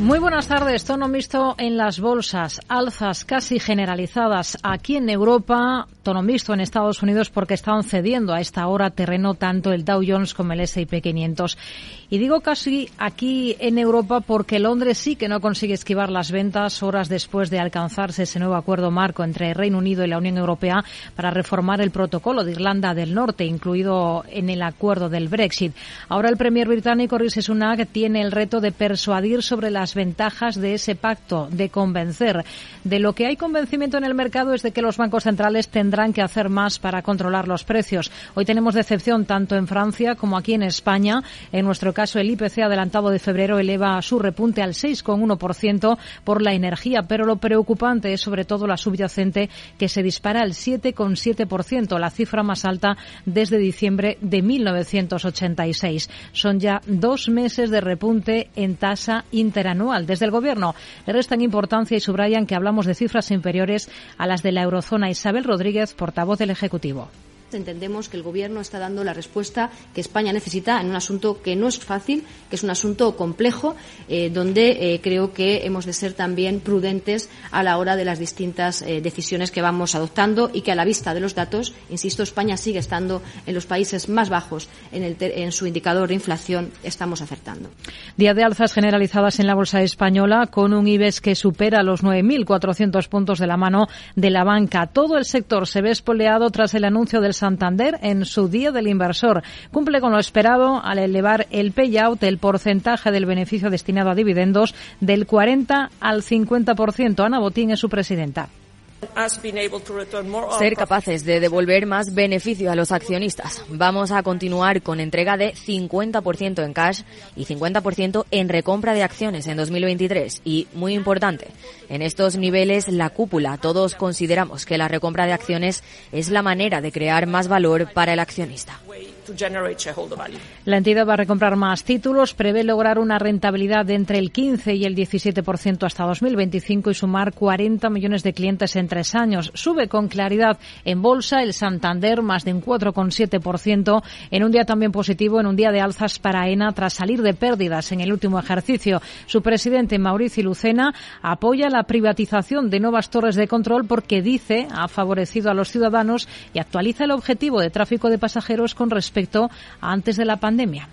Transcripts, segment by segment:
Muy buenas tardes. Tono mixto en las bolsas. Alzas casi generalizadas aquí en Europa. Tono mixto en Estados Unidos porque están cediendo a esta hora terreno tanto el Dow Jones como el S&P 500. Y digo casi aquí en Europa porque Londres sí que no consigue esquivar las ventas horas después de alcanzarse ese nuevo acuerdo marco entre el Reino Unido y la Unión Europea para reformar el protocolo de Irlanda del Norte, incluido en el acuerdo del Brexit. Ahora el premier británico Rishi Sunak tiene el reto de persuadir sobre las ventajas de ese pacto, de convencer. De lo que hay convencimiento en el mercado es de que los bancos centrales tendrán que hacer más para controlar los precios. Hoy tenemos decepción tanto en Francia como aquí en España. En nuestro caso, el IPC adelantado de febrero eleva su repunte al 6,1% por la energía, pero lo preocupante es sobre todo la subyacente que se dispara al 7,7%, la cifra más alta desde diciembre de 1986. Son ya dos meses de repunte en tasa interanual desde el Gobierno le restan importancia y subrayan que hablamos de cifras inferiores a las de la eurozona. Isabel Rodríguez, portavoz del Ejecutivo entendemos que el Gobierno está dando la respuesta que España necesita en un asunto que no es fácil, que es un asunto complejo, eh, donde eh, creo que hemos de ser también prudentes a la hora de las distintas eh, decisiones que vamos adoptando y que a la vista de los datos, insisto, España sigue estando en los países más bajos en, su indicador de inflación, estamos acertando. Día de alzas generalizadas en la bolsa española con un IBEX que supera los 9.400 puntos de la mano de la banca. Todo el sector se ve espoleado tras el anuncio del Santander en su día del inversor. Cumple con lo esperado al elevar el payout, el porcentaje del beneficio destinado a dividendos, del 40 al 50%. Ana Botín es su presidenta. Ser capaces de devolver más beneficio a los accionistas. Vamos a continuar con entrega de 50% en cash y 50% en recompra de acciones en 2023. Y muy importante, en estos niveles la cúpula, todos consideramos que la recompra de acciones es la manera de crear más valor para el accionista. La entidad va a recomprar más títulos, prevé lograr una rentabilidad de entre el 15 y el 17% hasta 2025 y sumar 40 millones de clientes en tres años. Sube con claridad en bolsa el Santander más de un 4,7% en un día también positivo, en un día de alzas para ENA tras salir de pérdidas en el último ejercicio. Su presidente Mauricio Lucena apoya la privatización de nuevas torres de control porque dice ha favorecido a los ciudadanos y actualiza el objetivo de tráfico de pasajeros con respecto antes de la pandemia.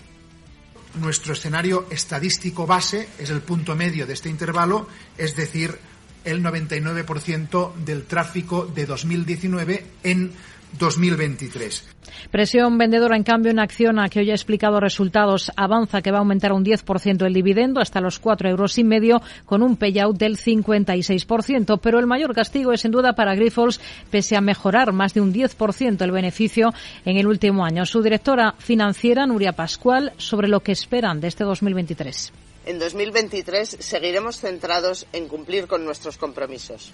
Nuestro escenario estadístico base es el punto medio de este intervalo, es decir, el 99% del tráfico de 2019 en 2023. Presión vendedora, en cambio, en Acciona, que hoy ha explicado resultados, avanza que va a aumentar un 10% el dividendo hasta los 4 euros y medio, con un payout del 56%. Pero el mayor castigo es, sin duda, para Grifols, pese a mejorar más de un 10% el beneficio en el último año. Su directora financiera, Nuria Pascual, sobre lo que esperan de este 2023. En 2023 seguiremos centrados en cumplir con nuestros compromisos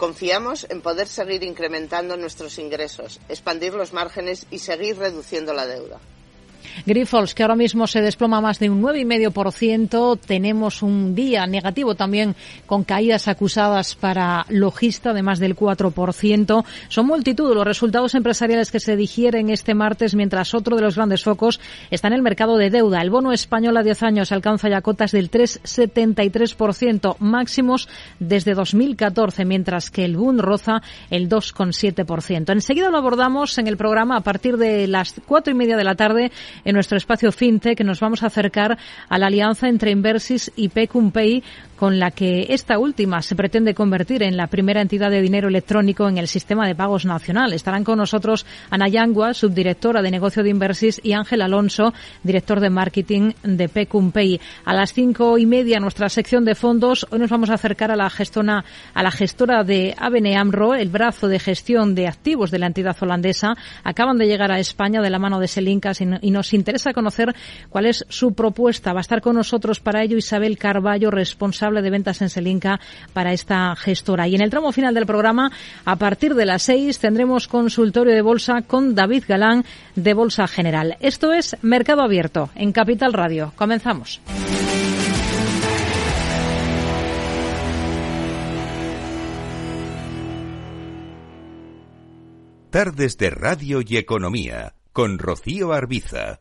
Confiamos en poder seguir incrementando nuestros ingresos, expandir los márgenes y seguir reduciendo la deuda. Grifols, que ahora mismo se desploma más de un 9,5%. Tenemos un día negativo también con caídas acusadas para Logista de más del 4%. Son multitud los resultados empresariales que se digieren este martes, mientras otro de los grandes focos está en el mercado de deuda. El bono español a 10 años alcanza ya cotas del 3,73%, máximos desde 2014, mientras que el Bund roza el 2,7%. Enseguida lo abordamos en el programa a partir de las cuatro y media de la tarde nuestro espacio FinTech nos vamos a acercar a la alianza entre Inversis y Pecumpay con la que esta última se pretende convertir en la primera entidad de dinero electrónico en el sistema de pagos nacional. Estarán con nosotros Ana Yangua, subdirectora de negocio de Inversis, y Ángel Alonso, director de marketing de Pecumpay. A las cinco y media, nuestra sección de fondos, hoy nos vamos a acercar a la gestona, a la gestora de ABN AMRO, el brazo de gestión de activos de la entidad holandesa. Acaban de llegar a España de la mano de Selincas y nos interesa conocer cuál es su propuesta. Va a estar con nosotros para ello Isabel Carballo, responsable considerable de ventas en Selinca para esta gestora. Y en el tramo final del programa, a partir de las seis, tendremos consultorio de bolsa con David Galán de Bolsa General. Esto es Mercado Abierto en Capital Radio. Comenzamos. Tardes de Radio y Economía con Rocío Arbiza.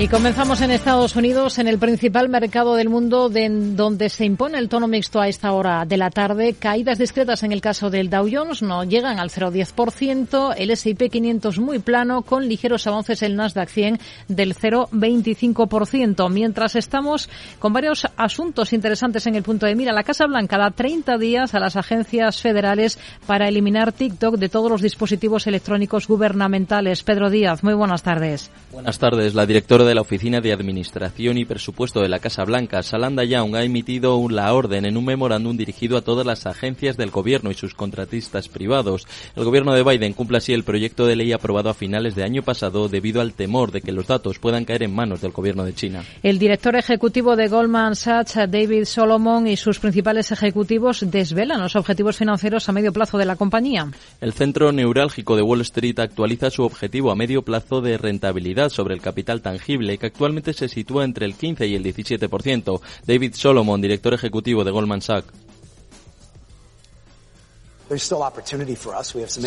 Y comenzamos en Estados Unidos, en el principal mercado del mundo, de, donde se impone el tono mixto a esta hora de la tarde. Caídas discretas en el caso del Dow Jones, no llegan al 0,10%. El S&P 500 muy plano, con ligeros avances el Nasdaq 100 del 0,25%. Mientras estamos con varios asuntos interesantes en el punto de mira, la Casa Blanca da 30 días a las agencias federales para eliminar TikTok de todos los dispositivos electrónicos gubernamentales. Pedro Díaz, muy buenas tardes. Buenas tardes. La directora de la Oficina de Administración y Presupuesto de la Casa Blanca, Salanda Young, ha emitido la orden en un memorándum dirigido a todas las agencias del gobierno y sus contratistas privados. El gobierno de Biden cumple así el proyecto de ley aprobado a finales de año pasado debido al temor de que los datos puedan caer en manos del gobierno de China. El director ejecutivo de Goldman Sachs, David Solomon, y sus principales ejecutivos desvelan los objetivos financieros a medio plazo de la compañía. El centro neurálgico de Wall Street actualiza su objetivo a medio plazo de rentabilidad sobre el capital tangible que actualmente se sitúa entre el 15 y el 17%. David Solomon, director ejecutivo de Goldman Sachs.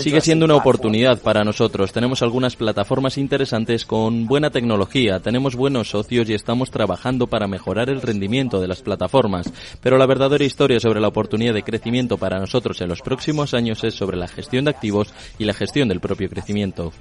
Sigue siendo una oportunidad para nosotros. Tenemos algunas plataformas interesantes con buena tecnología, tenemos buenos socios y estamos trabajando para mejorar el rendimiento de las plataformas. Pero la verdadera historia sobre la oportunidad de crecimiento para nosotros en los próximos años es sobre la gestión de activos y la gestión del propio crecimiento.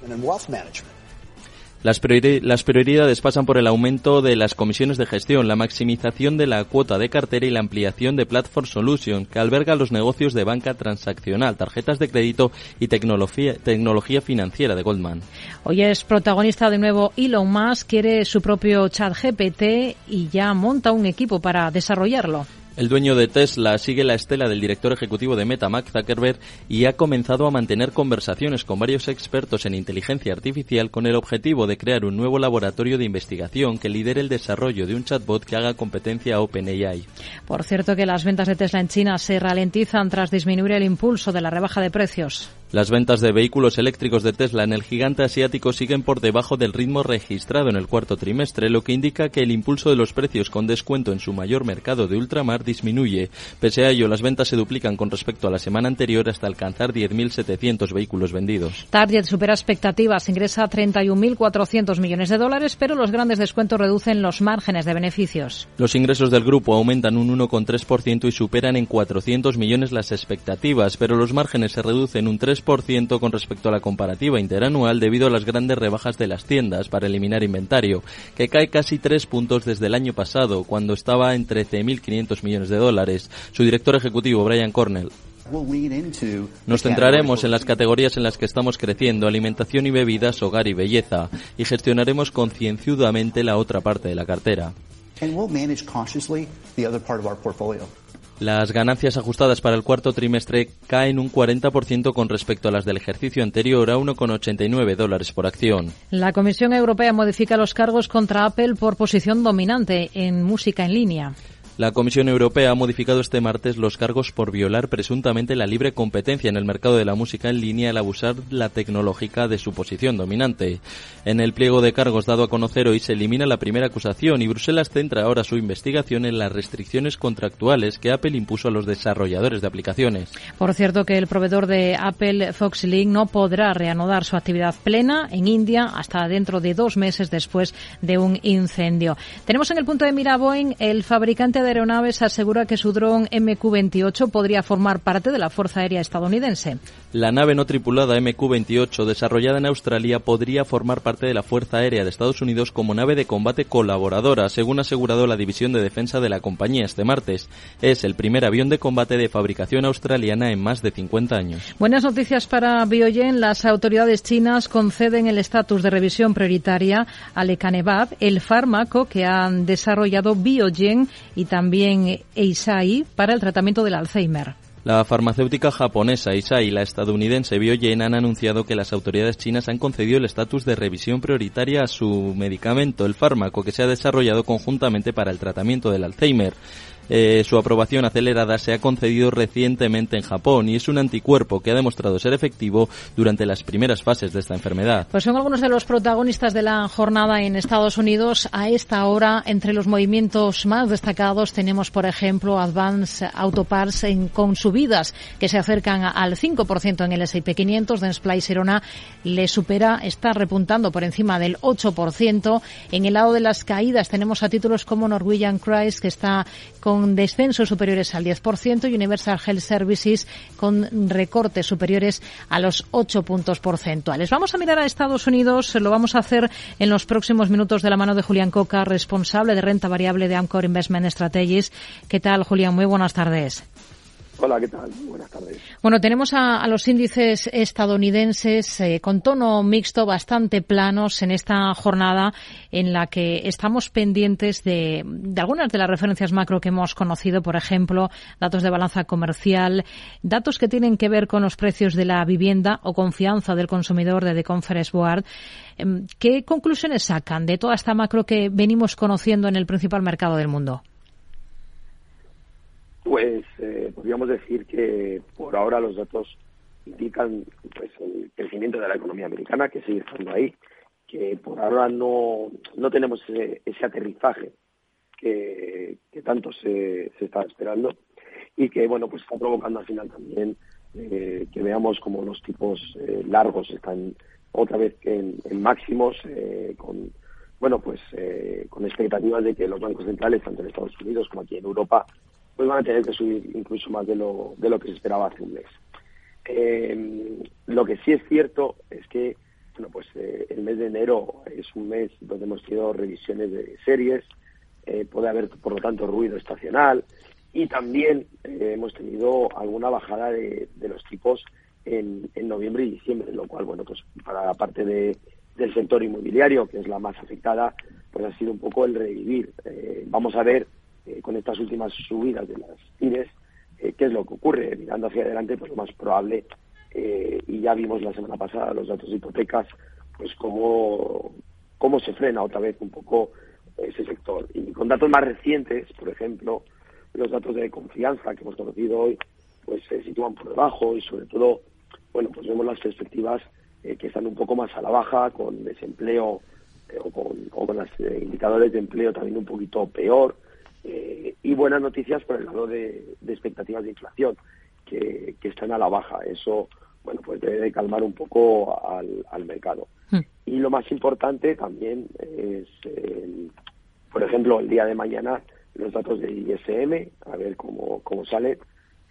Las, prioridades pasan por el aumento de las comisiones de gestión, la maximización de la cuota de cartera y la ampliación de Platform Solution, que alberga los negocios de banca transaccional, tarjetas de crédito y tecnología, tecnología financiera de Goldman. Hoy es protagonista de nuevo Elon Musk, quiere su propio chat GPT y ya monta un equipo para desarrollarlo. El dueño de Tesla sigue la estela del director ejecutivo de Meta, Mark Zuckerberg, y ha comenzado a mantener conversaciones con varios expertos en inteligencia artificial con el objetivo de crear un nuevo laboratorio de investigación que lidere el desarrollo de un chatbot que haga competencia a OpenAI. Por cierto que las ventas de Tesla en China se ralentizan tras disminuir el impulso de la rebaja de precios. Las ventas de vehículos eléctricos de Tesla en el gigante asiático siguen por debajo del ritmo registrado en el cuarto trimestre, lo que indica que el impulso de los precios con descuento en su mayor mercado de ultramar disminuye. Pese a ello, las ventas se duplican con respecto a la semana anterior hasta alcanzar 10.700 vehículos vendidos. Target supera expectativas, ingresa 31.400 millones de dólares, pero los grandes descuentos reducen los márgenes de beneficios. Los ingresos del grupo aumentan un 1,3% y superan en 400 millones las expectativas, pero los márgenes se reducen un 3% con respecto a la comparativa interanual debido a las grandes rebajas de las tiendas para eliminar inventario, que cae casi tres puntos desde el año pasado, cuando estaba en 13.500 millones de dólares. Su director ejecutivo, Brian Cornell. Nos centraremos en las categorías en las que estamos creciendo, alimentación y bebidas, hogar y belleza, y gestionaremos concienzudamente la otra parte de la cartera. Las ganancias ajustadas para el cuarto trimestre caen un 40% con respecto a las del ejercicio anterior a 1,89 dólares por acción. La Comisión Europea modifica los cargos contra Apple por posición dominante en música en línea. La Comisión Europea ha modificado este martes los cargos por violar presuntamente la libre competencia en el mercado de la música en línea al abusar la tecnológica de su posición dominante. En el pliego de cargos dado a conocer hoy se elimina la primera acusación y Bruselas centra ahora su investigación en las restricciones contractuales que Apple impuso a los desarrolladores de aplicaciones. Por cierto que el proveedor de Apple, Foxlink, no podrá reanudar su actividad plena en India hasta dentro de dos meses después de un incendio. Tenemos en el punto de mira Boeing el fabricante de Aeronaves asegura que su dron MQ-28 podría formar parte de la Fuerza Aérea estadounidense. La nave no tripulada MQ-28, desarrollada en Australia, podría formar parte de la Fuerza Aérea de Estados Unidos como nave de combate colaboradora, según ha asegurado la División de Defensa de la compañía este martes. Es el primer avión de combate de fabricación australiana en más de 50 años. Buenas noticias para Biogen. Las autoridades chinas conceden el estatus de revisión prioritaria a lecanemab, el fármaco que han desarrollado Biogen y también Eisai para el tratamiento del Alzheimer. La farmacéutica japonesa Eisai y la estadounidense Biogen han anunciado que las autoridades chinas han concedido el estatus de revisión prioritaria a su medicamento, el fármaco que se ha desarrollado conjuntamente para el tratamiento del Alzheimer. Eh, su aprobación acelerada se ha concedido recientemente en Japón y es un anticuerpo que ha demostrado ser efectivo durante las primeras fases de esta enfermedad. Pues son algunos de los protagonistas de la jornada en Estados Unidos. A esta hora, entre los movimientos más destacados, tenemos, por ejemplo, Advance Autoparts en, con subidas que se acercan al 5% en el S&P 500. Dentsply Serona le supera, está repuntando por encima del 8%. En el lado de las caídas tenemos a títulos como Norwegian Cruise, que está con con descensos superiores al 10% y Universal Health Services con recortes superiores a los 8 puntos porcentuales. Vamos a mirar a Estados Unidos, lo vamos a hacer en los próximos minutos de la mano de Julián Coca, responsable de renta variable de Amcor Investment Strategies. ¿Qué tal, Julián? Muy buenas tardes. Hola, ¿qué tal? Buenas tardes. Bueno, tenemos a, los índices estadounidenses eh, con tono mixto bastante planos en esta jornada en la que estamos pendientes de, de, algunas de las referencias macro que hemos conocido, por ejemplo, datos de balanza comercial, datos que tienen que ver con los precios de la vivienda o confianza del consumidor de The Conference Board. Em, ¿Qué conclusiones sacan de toda esta macro que venimos conociendo en el principal mercado del mundo? Pues eh, podríamos decir que por ahora los datos indican pues, el crecimiento de la economía americana, que sigue estando ahí, que por ahora no, no tenemos ese, aterrizaje que, tanto se, se está esperando y que bueno pues está provocando al final también eh, que veamos como los tipos eh, largos están otra vez en, en máximos eh, con bueno pues con expectativas de que los bancos centrales tanto en Estados Unidos como aquí en Europa pues van a tener que subir incluso más de lo, de lo que se esperaba hace un mes. Eh, lo que sí es cierto es que bueno, pues eh, el mes de enero es un mes donde hemos tenido revisiones de series, eh, puede haber por lo tanto ruido estacional y también hemos tenido alguna bajada de, los tipos en, en, noviembre y diciembre, lo cual bueno pues para la parte de, del sector inmobiliario que es la más afectada pues ha sido un poco el revivir. vamos a ver eh, con estas últimas subidas de las TIRES, eh, ¿qué es lo que ocurre? Mirando hacia adelante, pues lo más probable, eh, y ya vimos la semana pasada los datos de hipotecas, pues cómo, cómo se frena otra vez un poco ese sector. Y con datos más recientes, por ejemplo, los datos de confianza que hemos conocido hoy, pues se sitúan por debajo y sobre todo, bueno, pues vemos las perspectivas que están un poco más a la baja, con desempleo o con, o con los indicadores de empleo también un poquito peor, eh, y buenas noticias por el lado de, expectativas de inflación, que, están a la baja. Eso, bueno, pues debe de calmar un poco al, mercado. Hmm. Y lo más importante también es, por ejemplo, el día de mañana los datos de ISM, a ver cómo, cómo sale.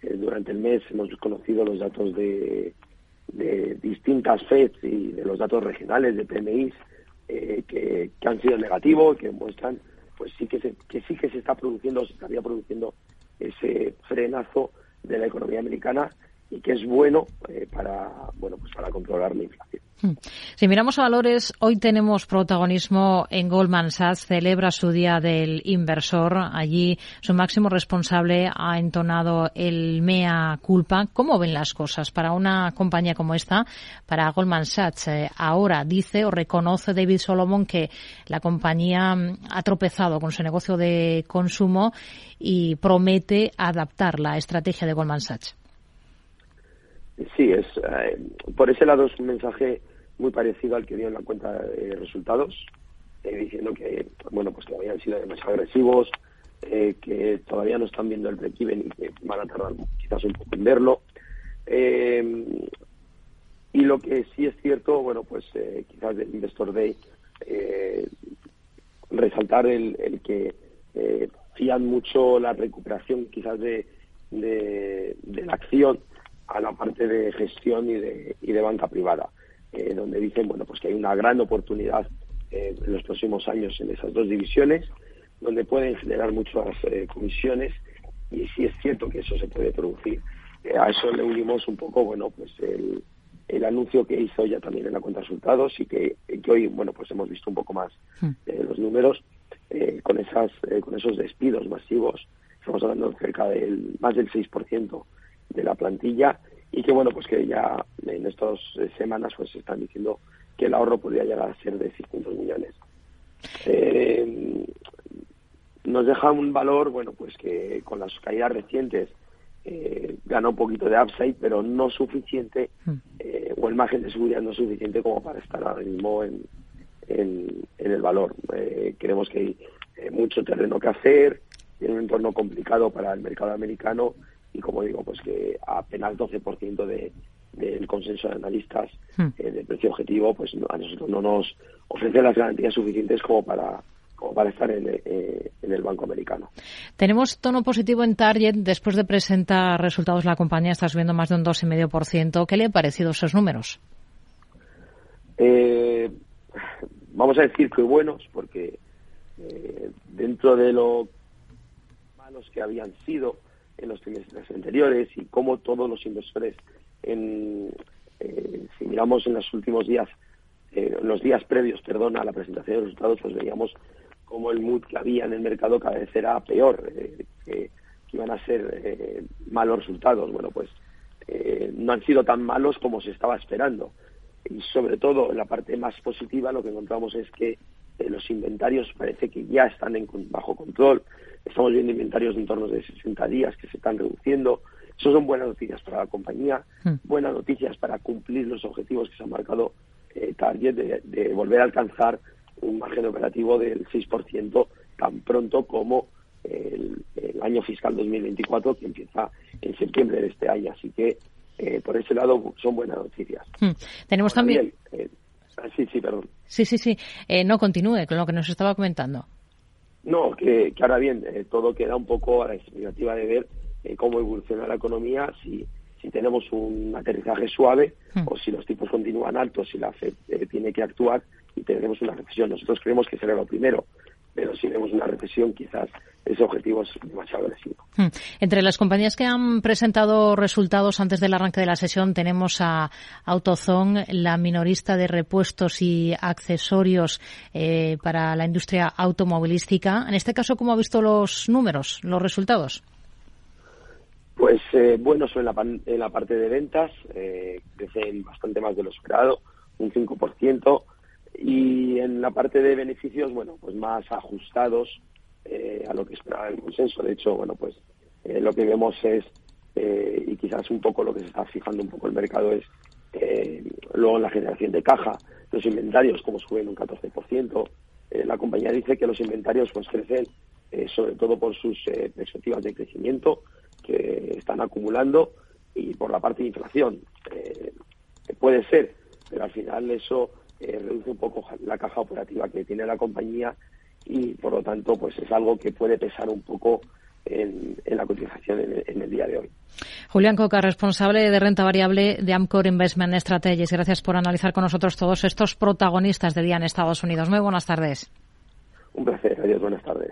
Eh, durante el mes hemos conocido los datos de, de distintas FEDs y de los datos regionales de PMIs eh, que, que, han sido negativos, que muestran pues sí que, se, que sí que se está produciendo, se estaría produciendo ese frenazo de la economía americana y que es bueno eh, para bueno pues para controlar la inflación. Hmm. Si miramos a valores, hoy tenemos protagonismo en Goldman Sachs, celebra su día del inversor. Allí su máximo responsable ha entonado el mea culpa. ¿Cómo ven las cosas para una compañía como esta? Para Goldman Sachs, eh, ahora dice o reconoce David Solomon que la compañía mm, ha tropezado con su negocio de consumo y promete adaptar la estrategia de Goldman Sachs. Sí, es eh, por ese lado es un mensaje muy parecido al que dio en la cuenta de resultados, eh, diciendo que bueno pues todavía han sido demasiado agresivos, eh, que todavía no están viendo el break y que van a tardar quizás un poco en verlo. y lo que sí es cierto, bueno, pues quizás del Investor Day, resaltar el, el que fían mucho la recuperación quizás de, de la acción a la parte de gestión y de, y de banca privada, eh, donde dicen bueno pues que hay una gran oportunidad eh, en los próximos años en esas dos divisiones, donde pueden generar muchas eh, comisiones y sí es cierto que eso se puede producir. a eso le unimos un poco bueno pues el, el anuncio que hizo ya también en la cuenta de resultados y que, que, hoy bueno pues hemos visto un poco más hmm. los números con esas con esos despidos masivos estamos hablando cerca del más del 6% de la plantilla y que bueno pues que ya en estas semanas pues se están diciendo que el ahorro podría llegar a ser de 600 millones eh, nos deja un valor bueno pues que con las caídas recientes eh, gana un poquito de upside pero no suficiente hmm. eh, o el margen de seguridad no suficiente como para estar ahora mismo en, en, en el valor eh, creemos que hay eh, mucho terreno que hacer tiene un entorno complicado para el mercado americano y como digo, pues que apenas 12% de, del consenso de analistas hmm. eh, de precio objetivo, pues a nosotros no nos ofrece las garantías suficientes como para como para estar en, eh, en, el banco americano. Tenemos tono positivo en Target. Después de presentar resultados, la compañía está subiendo más de un 2,5%. ¿Qué le han parecido esos números? Eh, vamos a decir que buenos, porque dentro de lo malos que habían sido, en los trimestres anteriores y cómo todos los inversores, en, eh, si miramos en los últimos días, eh, los días previos, perdón, a la presentación de los resultados, pues veíamos cómo el mood que había en el mercado cada vez era peor, eh, que, iban a ser malos resultados. Bueno, pues no han sido tan malos como se estaba esperando. Y sobre todo, en la parte más positiva, lo que encontramos es que los inventarios parece que ya están en, bajo control, Estamos viendo inventarios de en torno de 60 días que se están reduciendo. Eso son buenas noticias para la compañía, hmm. buenas noticias para cumplir los objetivos que se han marcado eh, Target de, volver a alcanzar un margen operativo del 6% tan pronto como el, año fiscal 2024 que empieza en septiembre de este año. Así que eh, por ese lado son buenas noticias. Hmm. Tenemos también... Eh, sí, sí, perdón. Sí, sí, sí. no continúe con lo que nos estaba comentando. No, que, ahora bien, eh, todo queda un poco a la expectativa de ver eh, cómo evoluciona la economía, si, si tenemos un aterrizaje suave hmm. o si los tipos continúan altos, si la FED eh, tiene que actuar y tenemos una recesión. Nosotros creemos que será lo primero, pero si vemos una recesión quizás ese objetivo es demasiado agresivo. Hmm. Entre las compañías que han presentado resultados antes del arranque de la sesión tenemos a AutoZone, la minorista de repuestos y accesorios eh, para la industria automovilística. En este caso, ¿cómo ha visto los números, los resultados? Pues eh, buenos en la, en la parte de ventas, eh, crecen bastante más de lo esperado, un 5%, y en la parte de beneficios, bueno, pues más ajustados eh, a lo que esperaba el consenso. De hecho, bueno, pues eh, lo que vemos es, eh, y quizás un poco lo que se está fijando un poco el mercado es luego en la generación de caja, los inventarios como suben un 14%. la compañía dice que los inventarios pues crecen sobre todo por sus perspectivas de crecimiento que están acumulando y por la parte de inflación. puede ser, pero al final eso reduce un poco la caja operativa que tiene la compañía y por lo tanto pues es algo que puede pesar un poco en, la cotización en, el día de hoy. Julián Coca, responsable de renta variable de Amcor Investment Strategies. Gracias por analizar con nosotros todos estos protagonistas de día en Estados Unidos. Muy buenas tardes. Un placer. Adiós. Buenas tardes.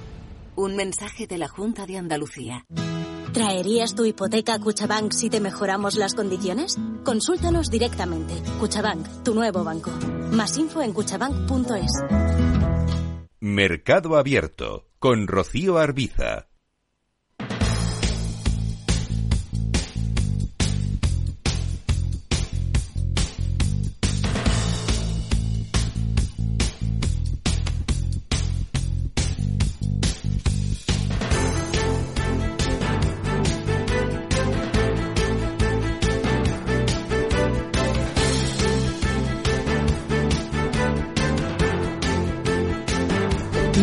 Un mensaje de la Junta de Andalucía. ¿Traerías tu hipoteca a Cuchabank si te mejoramos las condiciones? Consúltanos directamente. Cuchabank, tu nuevo banco. Más info en cuchabank.es. Mercado Abierto con Rocío Arbiza.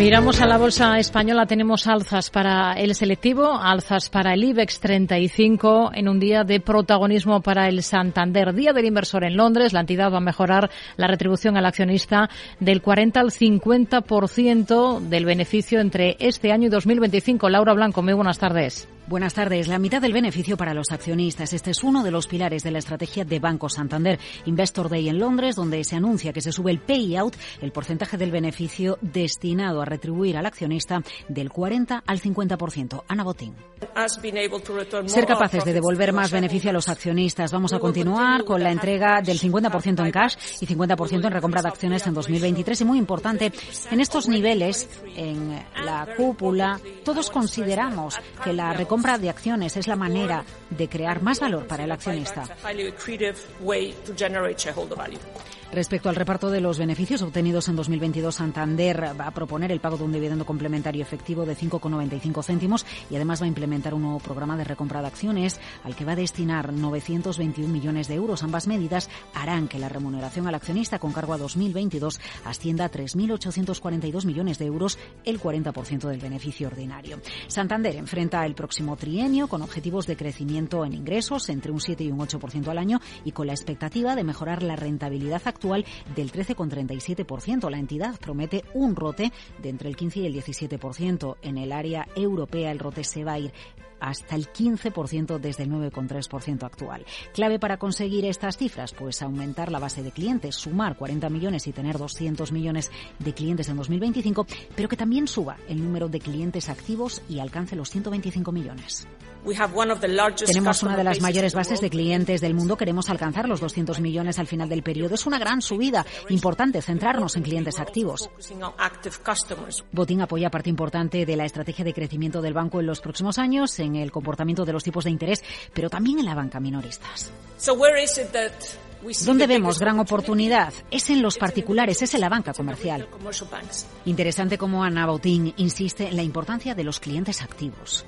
Miramos a la bolsa española, tenemos alzas para el selectivo, alzas para el IBEX 35 en un día de protagonismo para el Santander. Día del inversor en Londres, la entidad va a mejorar la retribución al accionista del 40 al 50% del beneficio entre este año y 2025. Laura Blanco, muy buenas tardes. Buenas tardes. La mitad del beneficio para los accionistas. Este es uno de los pilares de la estrategia de Banco Santander. Investor Day en Londres, donde se anuncia que se sube el payout, el porcentaje del beneficio destinado a retribuir al accionista del 40 al 50%. Ana Botín. Ser capaces de devolver más beneficio a los accionistas. Vamos a continuar con la entrega del 50% en cash y 50% en recompra de acciones en 2023. Y muy importante, en estos niveles, en la cúpula, todos consideramos que la recompra de acciones es la manera de crear más valor para el accionista. Respecto al reparto de los beneficios obtenidos en 2022, Santander va a proponer el pago de un dividendo complementario efectivo de 5,95 céntimos y además va a implementar un nuevo programa de recompra de acciones al que va a destinar 921 millones de euros. Ambas medidas harán que la remuneración al accionista con cargo a 2022 ascienda a 3.842 millones de euros, el 40% del beneficio ordinario. Santander enfrenta el próximo trienio con objetivos de crecimiento en ingresos entre un 7 y un 8% al año y con la expectativa de mejorar la rentabilidad del 13,37%. La entidad promete un rote de entre el 15 y el 17%. En el área europea el rote se va a ir hasta el 15% desde el 9,3% actual. Clave para conseguir estas cifras, pues aumentar la base de clientes, sumar 40 millones y tener 200 millones de clientes en 2025, pero que también suba el número de clientes activos y alcance los 125 millones. Tenemos una de las mayores bases de clientes del mundo. Queremos alcanzar los 200 millones al final del periodo. Es una gran subida. Importante centrarnos en clientes activos. Botín apoya parte importante de la estrategia de crecimiento del banco en los próximos años, en el comportamiento de los tipos de interés, pero también en la banca minoristas. ¿Dónde vemos gran oportunidad? Es en los particulares, es en la banca comercial. Interesante cómo Ana Botín insiste en la importancia de los clientes activos.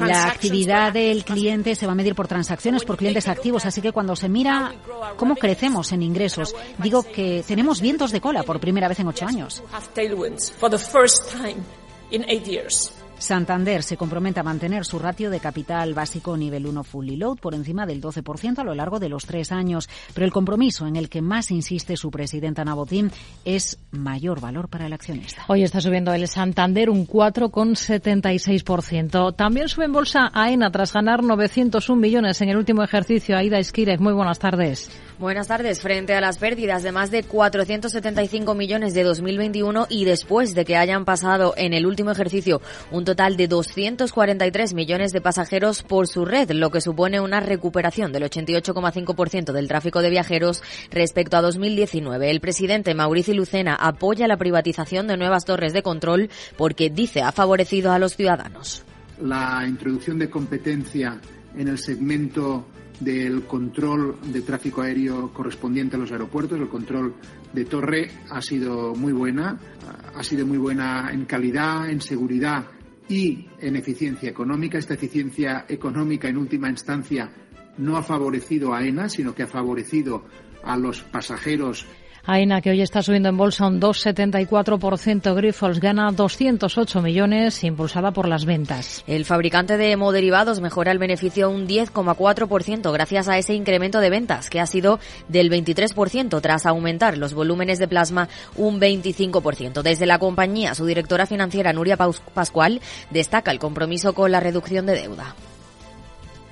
La actividad del cliente se va a medir por transacciones, por clientes activos, así que cuando se mira cómo crecemos en ingresos, digo que tenemos vientos de cola por primera vez en ocho años. Santander se compromete a mantener su ratio de capital básico nivel 1 fully load por encima del 12% a lo largo de los tres años, pero el compromiso en el que más insiste su presidenta Nabotín es mayor valor para el accionista. Hoy está subiendo el Santander un 4,76%. También sube en bolsa AENA tras ganar 901 millones en el último ejercicio. Aida Esquírez, muy buenas tardes. Buenas tardes. Frente a las pérdidas de más de 475 millones de 2021 y después de que hayan pasado en el último ejercicio un total de 243 millones de pasajeros por su red, lo que supone una recuperación del 88,5% del tráfico de viajeros respecto a 2019. El presidente Mauricio Lucena apoya la privatización de nuevas torres de control porque dice ha favorecido a los ciudadanos. La introducción de competencia en el segmento del control de tráfico aéreo correspondiente a los aeropuertos, el control de torre ha sido muy buena, ha sido muy buena en calidad, en seguridad y en eficiencia económica. Esta eficiencia económica, en última instancia, no ha favorecido a ENA, sino que ha favorecido a los pasajeros AENA, que hoy está subiendo en bolsa un 2,74%. Grifols gana 208 millones, impulsada por las ventas. El fabricante de hemoderivados mejora el beneficio un 10,4% gracias a ese incremento de ventas, que ha sido del 23% tras aumentar los volúmenes de plasma un 25%. Desde la compañía, su directora financiera, Nuria Pascual, destaca el compromiso con la reducción de deuda.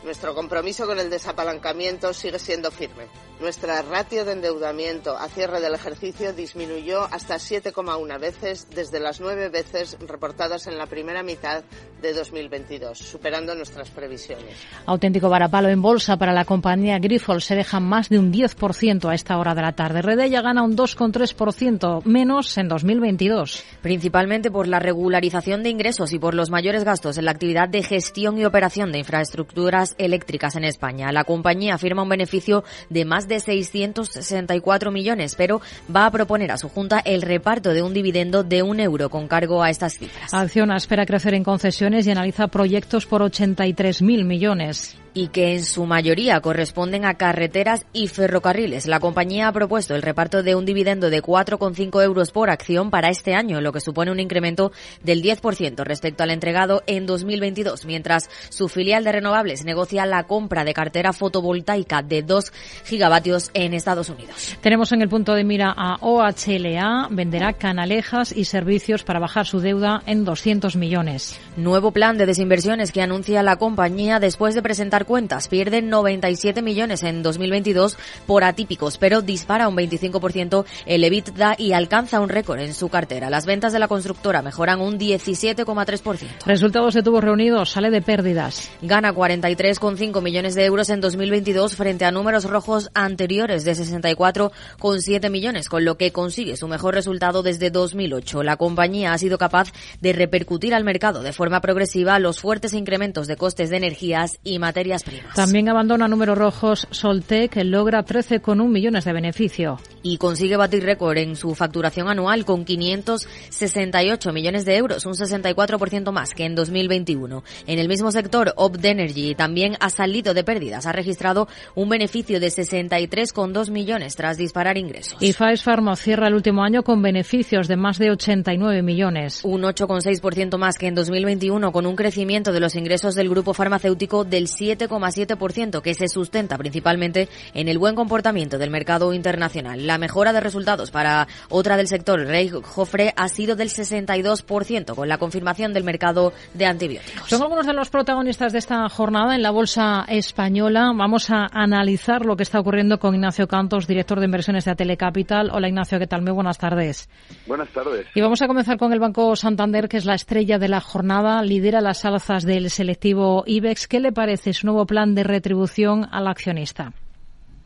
Nuestro compromiso con el desapalancamiento sigue siendo firme. Nuestra ratio de endeudamiento a cierre del ejercicio disminuyó hasta 7,1 veces desde las nueve veces reportadas en la primera mitad de 2022, superando nuestras previsiones. Auténtico varapalo en bolsa para la compañía Grifols. Se deja más de un 10% a esta hora de la tarde. Redella gana un 2,3% menos en 2022. Principalmente por la regularización de ingresos y por los mayores gastos en la actividad de gestión y operación de infraestructuras eléctricas en España. La compañía afirma un beneficio de más de 664 millones, pero va a proponer a su Junta el reparto de un dividendo de un euro con cargo a estas cifras. Acciona espera crecer en concesiones y analiza proyectos por 83.000 millones. Y que en su mayoría corresponden a carreteras y ferrocarriles. La compañía ha propuesto el reparto de un dividendo de 4,5 euros por acción para este año, lo que supone un incremento del 10% respecto al entregado en 2022, mientras su filial de renovables negocia la compra de cartera fotovoltaica de 2 gigavatios en Estados Unidos. Tenemos en el punto de mira a OHLA, venderá canalejas y servicios para bajar su deuda en 200 millones. Nuevo plan de desinversiones que anuncia la compañía después de presentar cuentas. Pierde 97 millones en 2022 por atípicos, pero dispara un 25% el EBITDA y alcanza un récord en su cartera. Las ventas de la constructora mejoran un 17,3%. Resultados de tubos reunidos, sale de pérdidas. Gana 43,5 millones de euros en 2022 frente a números rojos anteriores de 64,7 millones, con lo que consigue su mejor resultado desde 2008. La compañía ha sido capaz de repercutir al mercado de forma progresiva los fuertes incrementos de costes de energías y materias primas. También abandona números rojos Soltec, que logra 13,1 millones de beneficio. Y consigue batir récord en su facturación anual con 568 millones de euros, un 64% más que en 2021. En el mismo sector, Opdenergy también ha salido de pérdidas. Ha registrado un beneficio de 63,2 millones tras disparar ingresos. Y Faes Pharma cierra el último año con beneficios de más de 89 millones. Un 8,6% más que en 2021, con un crecimiento de los ingresos del grupo farmacéutico del 7,7%, que se sustenta principalmente en el buen comportamiento del mercado internacional. La mejora de resultados para otra del sector, Rey Jofre, ha sido del 62%, con la confirmación del mercado de antibióticos. Son algunos de los protagonistas de esta jornada en la Bolsa Española. Vamos a analizar lo que está ocurriendo con Ignacio Cantos, director de inversiones de Telecapital. Hola Ignacio, ¿qué tal? Muy buenas tardes. Buenas tardes. Y vamos a comenzar con el Banco Santander, que es la estrella de la jornada, lidera las alzas del selectivo IBEX. ¿Qué le parece su nuevo plan de retribución al accionista?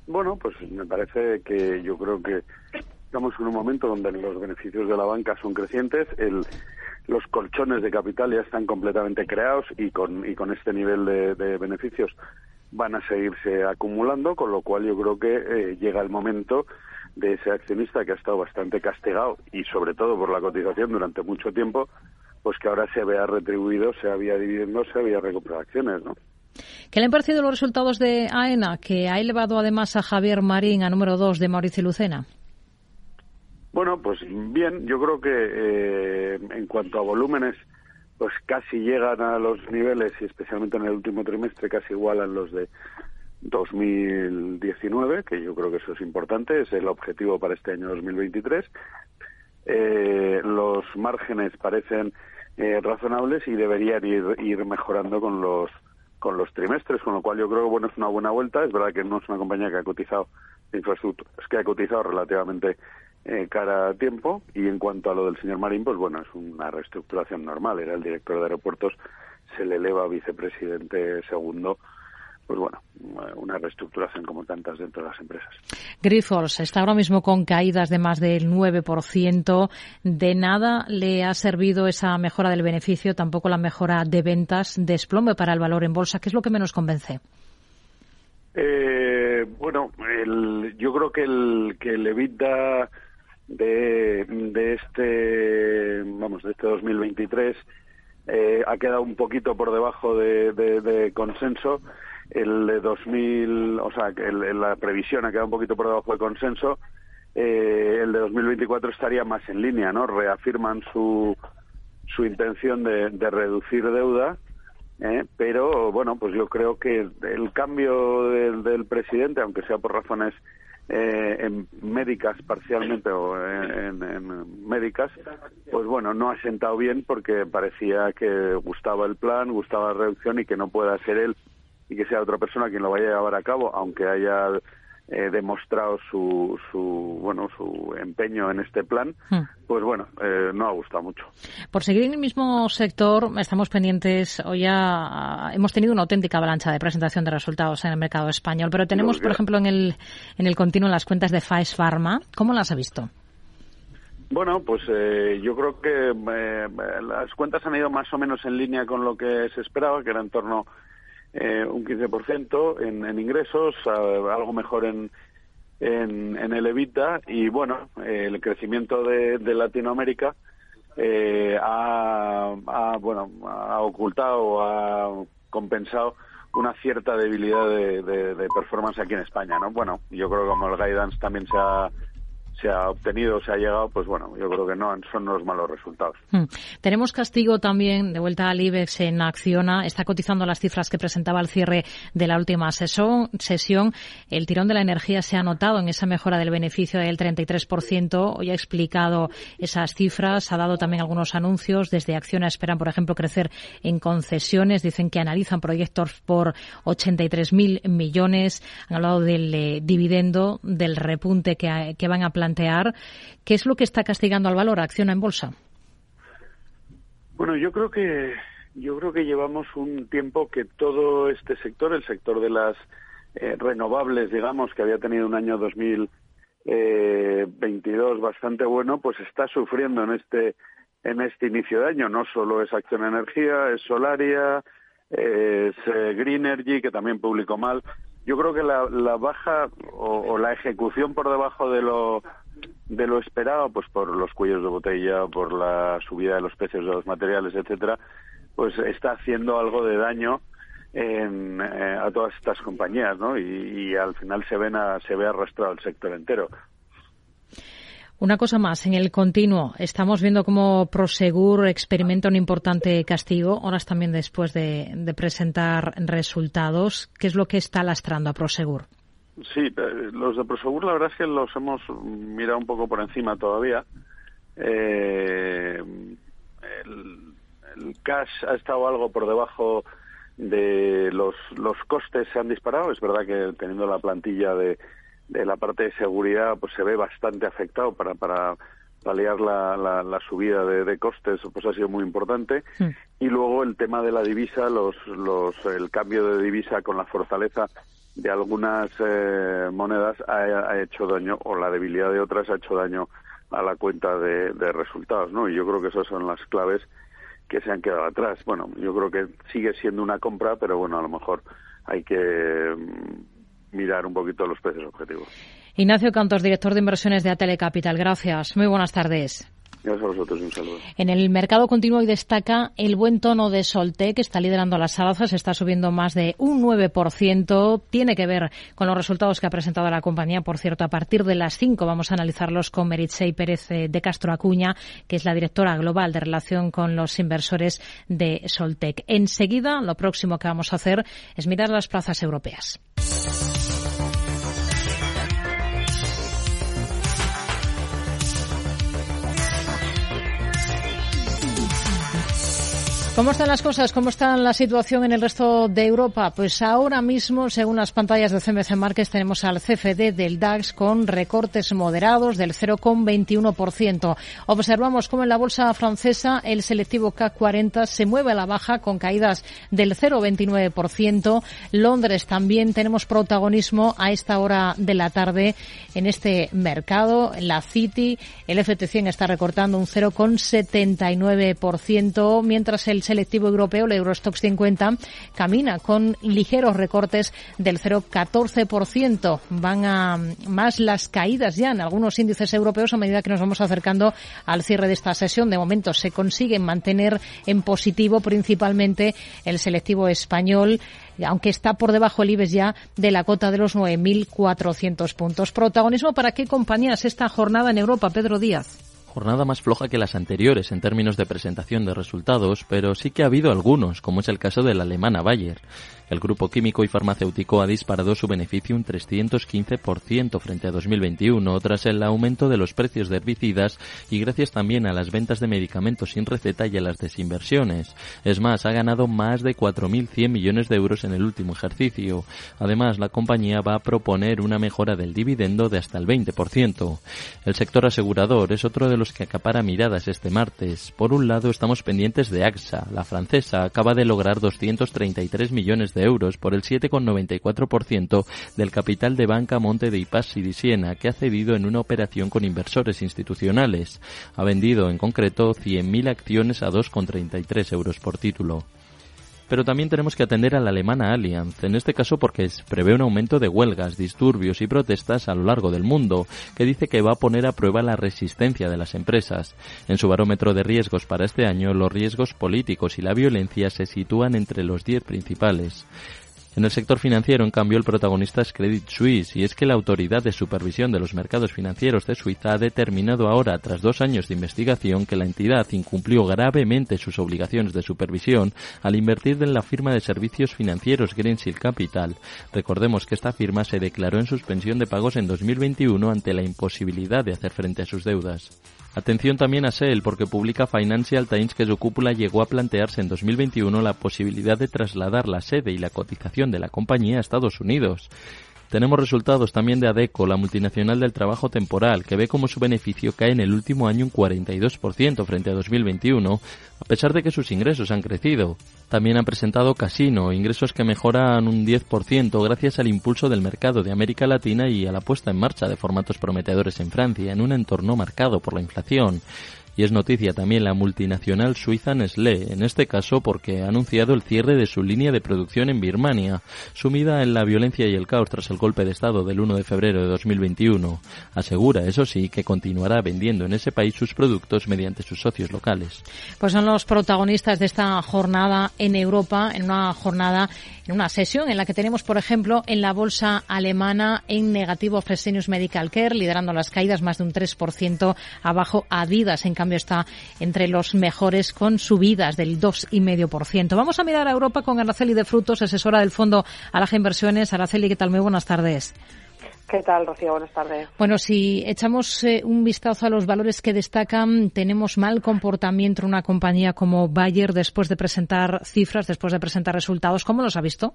Bueno, pues me parece que yo creo que estamos en un momento donde los beneficios de la banca son crecientes, el, los colchones de capital ya están completamente creados y con, y con este nivel de, beneficios van a seguirse acumulando, con lo cual yo creo que eh, llega el momento de ese accionista que ha estado bastante castigado y sobre todo por la cotización durante mucho tiempo, pues que ahora se vea retribuido, se había dividiendo, se había recuperado acciones, ¿no? ¿Qué le han parecido los resultados de AENA, que ha elevado además a Javier Marín a número 2 de Mauricio Lucena? Bueno, pues bien, yo creo que eh, en cuanto a volúmenes, pues casi llegan a los niveles, y especialmente en el último trimestre, casi igualan los de 2019, que yo creo que eso es importante, es el objetivo para este año 2023. Eh, los márgenes parecen eh, razonables y deberían ir, ir mejorando con los con los trimestres, con lo cual yo creo que bueno es una buena vuelta. Es verdad que no es una compañía que ha cotizado de infraestructura, es que ha cotizado relativamente eh, cara a tiempo. Y en cuanto a lo del señor Marín, pues bueno, es una reestructuración normal. Era el director de aeropuertos, se le eleva vicepresidente segundo pues bueno, una reestructuración como tantas dentro de las empresas. Grifols está ahora mismo con caídas de más del 9%. De nada le ha servido esa mejora del beneficio, tampoco la mejora de ventas, desplome para el valor en bolsa. ¿Qué es lo que menos convence? Eh, bueno, yo creo que el, que el EBITDA de, de este, vamos, de este 2023 eh, ha quedado un poquito por debajo de, consenso. El de 2000, o sea, el, la previsión ha quedado un poquito por debajo de consenso. Eh, el de 2024 estaría más en línea, ¿no? Reafirman su, su intención de, reducir deuda, ¿eh? pero bueno, pues yo creo que el cambio del, del presidente, aunque sea por razones eh, en médicas parcialmente o en, médicas, pues bueno, no ha sentado bien porque parecía que gustaba el plan, gustaba la reducción y que no pueda ser él y que sea otra persona quien lo vaya a llevar a cabo, aunque haya eh, demostrado su, su bueno su empeño en este plan, hmm. pues bueno, eh, no ha gustado mucho. Por seguir en el mismo sector, estamos pendientes, hoy ya hemos tenido una auténtica avalancha de presentación de resultados en el mercado español, pero tenemos, por ejemplo, en el, en el continuo las cuentas de Faes Pharma. ¿Cómo las ha visto? Bueno, pues eh, yo creo que las cuentas han ido más o menos en línea con lo que se esperaba, que era en torno eh, un 15% en, en ingresos, algo mejor en, en, en, el evita y bueno, el crecimiento de, de Latinoamérica eh, ha, ha, bueno, ha ocultado, ha compensado una cierta debilidad de, de, performance aquí en España, ¿no? Bueno, yo creo que como el guidance también se ha se ha obtenido, se ha llegado, pues bueno, yo creo que no son los malos resultados. Hmm. Tenemos castigo también, de vuelta al IBEX en Acciona, está cotizando las cifras que presentaba al cierre de la última sesión. El tirón de la energía se ha notado en esa mejora del beneficio del 33%. Hoy ha explicado esas cifras, ha dado también algunos anuncios. Desde Acciona esperan, por ejemplo, crecer en concesiones. Dicen que analizan proyectos por 83.000 millones. Han hablado del eh, dividendo, del repunte que, que van a plantear ¿Qué es lo que está castigando al valor? Acciona en bolsa. Bueno, yo creo que yo creo que llevamos un tiempo que todo este sector, el sector de las eh, renovables, digamos, que había tenido un año 2022 eh, bastante bueno, pues está sufriendo en este en este inicio de año. No solo es Acción Energía, es Solaria, es eh, Green Energy, que también publicó mal. Yo creo que la, la baja o, la ejecución por debajo de lo de lo esperado, pues por los cuellos de botella, por la subida de los precios de los materiales, etcétera, pues está haciendo algo de daño en, eh, a todas estas compañías, ¿no? Y, al final se ven se ve arrastrado el sector entero. Una cosa más, en el continuo, estamos viendo cómo Prosegur experimenta un importante castigo, horas también después de, presentar resultados. ¿Qué es lo que está lastrando a Prosegur? Sí, los de Prosegur la verdad es que los hemos mirado un poco por encima todavía. Eh, el, cash ha estado algo por debajo de los, los costes se han disparado. Es verdad que teniendo la plantilla de, de la parte de seguridad pues se ve bastante afectado para, para paliar la, la, subida de, de, costes pues ha sido muy importante y luego el tema de la divisa los, los el cambio de divisa con la fortaleza de algunas eh, monedas ha, hecho daño, o la debilidad de otras ha hecho daño a la cuenta de, resultados, ¿no? Y yo creo que esas son las claves que se han quedado atrás. Bueno, yo creo que sigue siendo una compra, pero bueno, a lo mejor hay que mm, mirar un poquito los precios objetivos. Ignacio Cantos, director de inversiones de Atele Capital. Gracias. Muy buenas tardes. Gracias a vosotros un saludo. En el mercado continuo y destaca el buen tono de Solte, que está liderando las alzas, está subiendo más de un 9%. Tiene que ver con los resultados que ha presentado la compañía. Por cierto, a partir de las 5 vamos a analizarlos con Meritxell Pérez eh, de Castro Acuña, que es la directora global de relación con los inversores de Soltec. Enseguida, lo próximo que vamos a hacer es mirar las plazas europeas. ¿Cómo están las cosas? ¿Cómo está la situación en el resto de Europa? Pues ahora mismo, según las pantallas de CMC Markets, tenemos al CFD del DAX con recortes moderados del 0,21%. Observamos cómo en la bolsa francesa el selectivo CAC 40 se mueve a la baja con caídas del 0,29%. Londres también tenemos protagonismo a esta hora de la tarde en este mercado. La City, el FT100 está recortando un 0,79%, mientras el selectivo europeo, el Eurostox 50, camina con ligeros recortes del 0,14%. Van a más las caídas ya en algunos índices europeos a medida que nos vamos acercando al cierre de esta sesión. De momento se consigue mantener en positivo principalmente el selectivo español aunque está por debajo el IBEX ya de la cota de los 9.400 puntos. Protagonismo para qué compañías esta jornada en Europa, Pedro Díaz. Jornada más floja que las anteriores en términos de presentación de resultados, pero sí que ha habido algunos, como es el caso de la alemana Bayer. El grupo químico y farmacéutico ha disparado su beneficio un 315% frente a 2021 tras el aumento de los precios de herbicidas y gracias también a las ventas de medicamentos sin receta y a las desinversiones. Es más, ha ganado más de 4.100 millones de euros en el último ejercicio. Además, la compañía va a proponer una mejora del dividendo de hasta el 20%. El sector asegurador es otro de los que acapara miradas este martes. Por un lado, estamos pendientes de AXA. La francesa acaba de lograr 233 millones de euros por el 7,94% del capital de Banca Monte de Ipassi di Siena, que ha cedido en una operación con inversores institucionales. Ha vendido en concreto 100.000 acciones a 2,33 euros por título pero también tenemos que atender a la alemana Allianz, en este caso porque prevé un aumento de huelgas, disturbios y protestas a lo largo del mundo, que dice que va a poner a prueba la resistencia de las empresas. En su barómetro de riesgos para este año, los riesgos políticos y la violencia se sitúan entre los diez principales. En el sector financiero, en cambio, el protagonista es Credit Suisse, y es que la Autoridad de Supervisión de los Mercados Financieros de Suiza ha determinado ahora, tras dos años de investigación, que la entidad incumplió gravemente sus obligaciones de supervisión al invertir en la firma de servicios financieros Greensill Capital. Recordemos que esta firma se declaró en suspensión de pagos en 2021 ante la imposibilidad de hacer frente a sus deudas. Atención también a SEL porque publica Financial Times que su cúpula llegó a plantearse en 2021 la posibilidad de trasladar la sede y la cotización de la compañía a Estados Unidos. Tenemos resultados también de ADECO, la multinacional del trabajo temporal, que ve como su beneficio cae en el último año un 42% frente a 2021, a pesar de que sus ingresos han crecido. También ha presentado Casino, ingresos que mejoran un 10% gracias al impulso del mercado de América Latina y a la puesta en marcha de formatos prometedores en Francia, en un entorno marcado por la inflación. Y es noticia también la multinacional suiza Nestlé, en este caso porque ha anunciado el cierre de su línea de producción en Birmania, sumida en la violencia y el caos tras el golpe de Estado del 1 de febrero de 2021. Asegura, eso sí, que continuará vendiendo en ese país sus productos mediante sus socios locales. Pues son los protagonistas de esta jornada en Europa, en una jornada, en una sesión en la que tenemos, por ejemplo, en la bolsa alemana en negativo Fresenius Medical Care, liderando las caídas más de un 3% abajo Adidas en cambio está entre los mejores con subidas del 2,5%. Vamos a mirar a Europa con Araceli de Frutos, asesora del Fondo Alaja Inversiones. Araceli, ¿qué tal? Muy buenas tardes. ¿Qué tal, Rocío? Buenas tardes. Bueno, si echamos eh, un vistazo a los valores que destacan, tenemos mal comportamiento en una compañía como Bayer después de presentar cifras, después de presentar resultados. ¿Cómo los ha visto?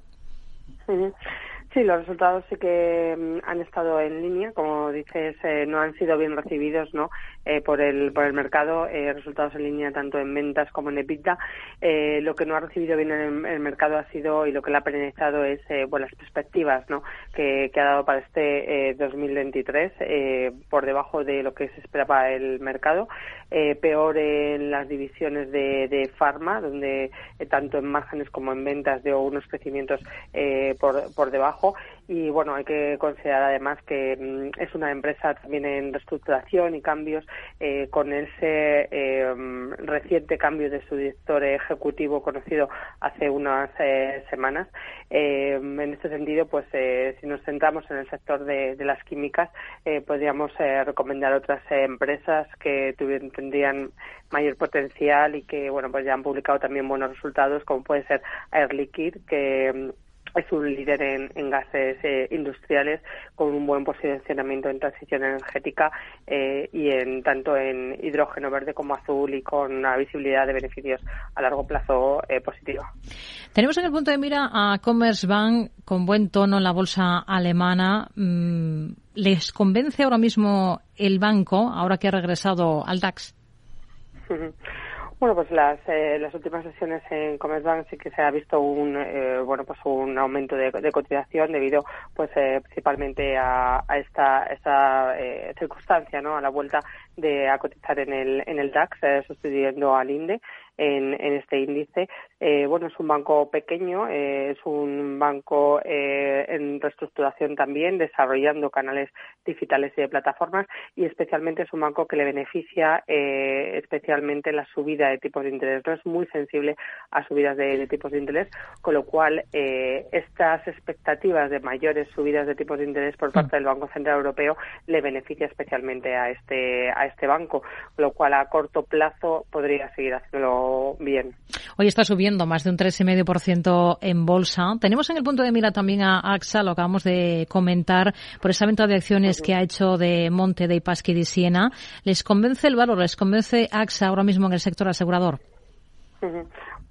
Sí, los resultados sí que mm, han estado en línea, como dices, eh, no han sido bien recibidos, ¿no? Eh, por el por el mercado, eh, resultados en línea tanto en ventas como en EBITDA. lo que no ha recibido bien en el, mercado ha sido y lo que le ha penalizado es bueno, las perspectivas, ¿no? Que, ha dado para este 2023 por debajo de lo que se esperaba el mercado, peor en las divisiones de, de farma, donde tanto en márgenes como en ventas dio unos crecimientos por por debajo y bueno, hay que considerar además que mm, es una empresa también en reestructuración y cambios eh, con ese eh, reciente cambio de su director ejecutivo conocido hace unas eh, semanas. en este sentido, pues si nos centramos en el sector de, las químicas, podríamos recomendar otras empresas que tendrían mayor potencial y que bueno pues ya han publicado también buenos resultados como puede ser Air Liquide que mm, es un líder en, gases eh, industriales con un buen posicionamiento en transición energética eh, y en tanto en hidrógeno verde como azul y con una visibilidad de beneficios a largo plazo eh, positiva. Tenemos en el punto de mira a Commerzbank con buen tono en la bolsa alemana. Mm, ¿Les convence ahora mismo el banco, ahora que ha regresado al DAX? Bueno, pues las, eh, las últimas sesiones en Commerzbank sí que se ha visto un eh, bueno pues un aumento de, cotización debido pues eh, principalmente a, esta, esta circunstancia, ¿no? A la vuelta de a cotizar en el en el DAX sustituyendo al INDE en, en este índice. Eh, bueno, es un banco pequeño, eh, es un banco eh, en reestructuración también, desarrollando canales digitales y de plataformas y especialmente es un banco que le beneficia especialmente la subida de tipos de interés. No es muy sensible a subidas de, tipos de interés, con lo cual estas expectativas de mayores subidas de tipos de interés por parte del Banco Central Europeo le beneficia especialmente a este a este banco, con lo cual a corto plazo podría seguir haciéndolo bien. Hoy está subiendo más de un 3,5% en bolsa. Tenemos en el punto de mira también a AXA, lo acabamos de comentar, por esa venta de acciones que ha hecho de Monte de Pasqui de Siena. ¿Les convence el valor? ¿Les convence AXA ahora mismo en el sector asegurador?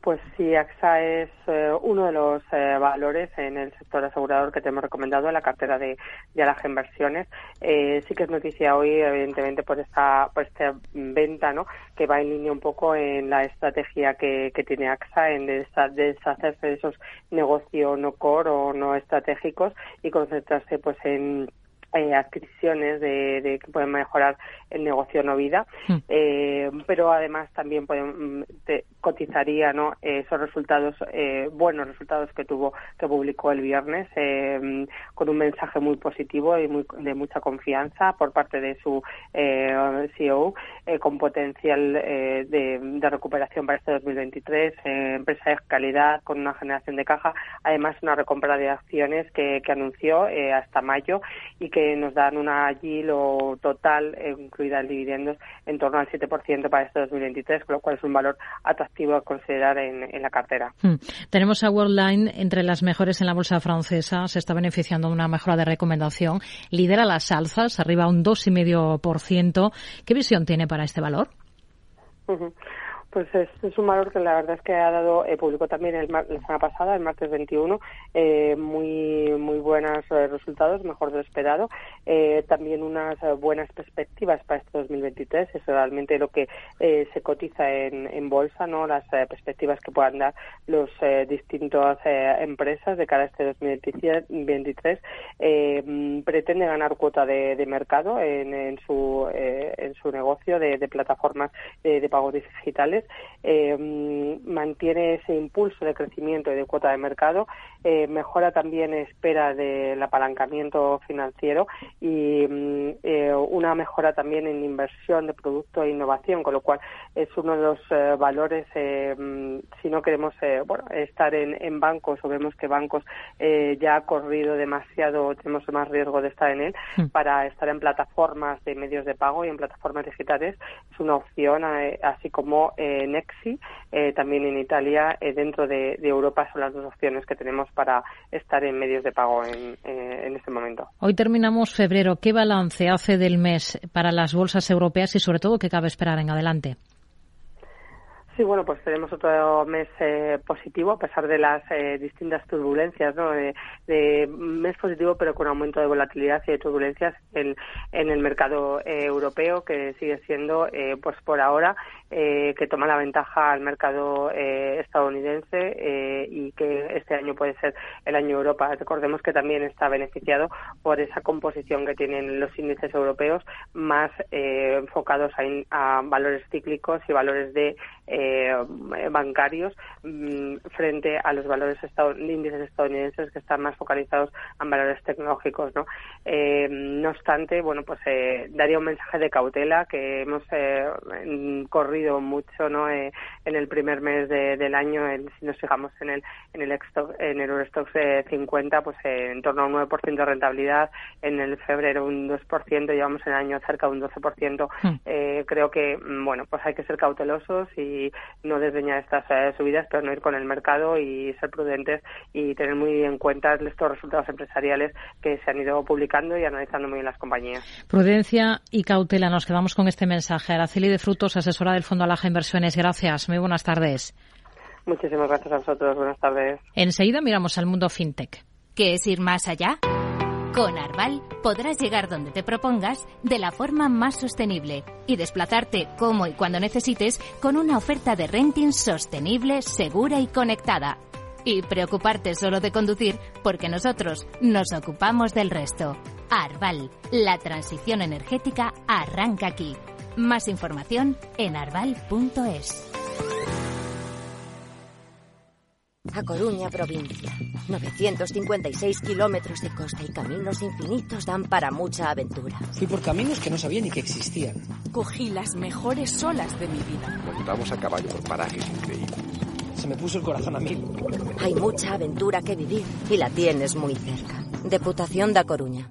Pues sí, AXA es eh, uno de los eh, valores en el sector asegurador que te hemos recomendado en la cartera de, de Alaja Inversiones. Eh, sí que es noticia hoy, evidentemente, por esta, por esta venta, ¿no? Que va en línea un poco en la estrategia que, que tiene AXA en deshacerse de esos negocios no core o no estratégicos y concentrarse, pues, en eh, adquisiciones de, que pueden mejorar el negocio no vida, mm. eh, pero además también pueden, mm, cotizaría ¿no? esos resultados, buenos resultados que tuvo, que publicó el viernes, con un mensaje muy positivo y muy, de mucha confianza por parte de su CEO, con potencial de, de, recuperación para este 2023, empresa de calidad, con una generación de caja, además una recompra de acciones que, que anunció hasta mayo y que nos dan una lo total, incluida el dividendos, en torno al 7% para este 2023, con lo cual es un valor atractivo a considerar en, la cartera. Hmm. Tenemos a Worldline entre las mejores en la bolsa francesa, se está beneficiando de una mejora de recomendación, lidera las alzas, arriba un 2,5%. ¿Qué visión tiene para este valor? Pues es, un valor que la verdad es que ha dado, eh, publicó también el, la semana pasada, el martes 21, eh, muy muy buenos eh, resultados, mejor de lo esperado. Eh, también unas buenas perspectivas para este 2023, es realmente lo que se cotiza en, bolsa, no las perspectivas que puedan dar los distintas empresas de cara a este 2023. pretende ganar cuota de, mercado en, en su, en su negocio de, de plataformas de pago digitales eh, mantiene ese impulso de crecimiento y de cuota de mercado, eh, mejora también espera del apalancamiento financiero y mm, eh, una mejora también en inversión de producto e innovación, con lo cual es uno de los eh, valores, mm, si no queremos bueno, estar en, en, bancos o vemos que bancos ya ha corrido demasiado, tenemos más riesgo de estar en él, hmm. para estar en plataformas de medios de pago y en plataformas digitales es una opción, así como Nexi, eh, también en Italia, eh, dentro de, Europa son las dos opciones que tenemos para estar en medios de pago en, eh, en este momento. Hoy terminamos febrero. ¿Qué balance hace del mes para las bolsas europeas y sobre todo qué cabe esperar en adelante? Sí, bueno, pues tenemos otro mes eh, positivo a pesar de las eh, distintas turbulencias, ¿no? De, mes positivo, pero con aumento de volatilidad y de turbulencias en, en el mercado eh, europeo, que sigue siendo, pues por ahora, que toma la ventaja al mercado estadounidense y que este año puede ser el año Europa. Recordemos que también está beneficiado por esa composición que tienen los índices europeos más enfocados a, valores cíclicos y valores de eh, bancarios mm, frente a los valores índices estadounidenses que están más focalizados en valores tecnológicos. ¿no? Eh, no obstante, bueno, pues eh, daría un mensaje de cautela que hemos corrido mucho ¿no? en el primer mes del año, si nos fijamos en el en el, en el Eurostox 50, pues en torno a un 9% de rentabilidad, en el febrero un 2%, llevamos en el año cerca de un 12%. Hmm. creo que, mm, bueno, pues hay que ser cautelosos y no desdeñar estas eh, subidas, pero no ir con el mercado y ser prudentes y tener muy en cuenta estos resultados empresariales que se han ido publicando y analizando muy bien las compañías. Prudencia y cautela. Nos quedamos con este mensaje. Araceli de Frutos, asesora del Fondo Alaja Inversiones. Gracias. Muy buenas tardes. Muchísimas gracias a vosotros. Buenas tardes. Enseguida miramos al mundo fintech. ¿Qué es ir más allá? Con Arval podrás llegar donde te propongas de la forma más sostenible y desplazarte como y cuando necesites con una oferta de renting sostenible, segura y conectada. Y preocuparte solo de conducir porque nosotros nos ocupamos del resto. Arval, la transición energética arranca aquí. Más información en arval.es. A Coruña, provincia. 956 kilómetros de costa y caminos infinitos dan para mucha aventura. Fui por caminos que no sabía ni que existían. Cogí las mejores olas de mi vida. Montamos a caballo por parajes increíbles. Se me puso el corazón a mil. Hay mucha aventura que vivir y la tienes muy cerca. Deputación da Coruña.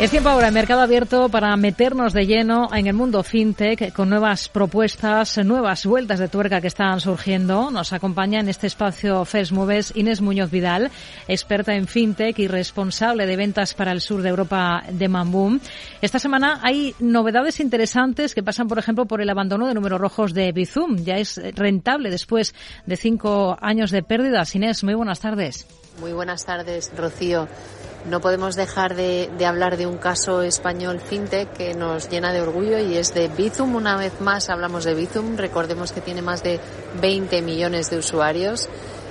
Es tiempo ahora en Mercado Abierto para meternos de lleno en el mundo fintech con nuevas propuestas, nuevas vueltas de tuerca que están surgiendo. Nos acompaña en este espacio First Moves Inés Muñoz Vidal, experta en fintech y responsable de ventas para el sur de Europa de Mamboom. Esta semana hay novedades interesantes que pasan, por ejemplo, por el abandono de números rojos de Bizum. Ya es rentable después de cinco años de pérdidas. Inés, muy buenas tardes. Muy buenas tardes, Rocío. No podemos dejar de, hablar de un caso español fintech que nos llena de orgullo y es de Bizum. Una vez más hablamos de Bizum. Recordemos que tiene más de 20 millones de usuarios.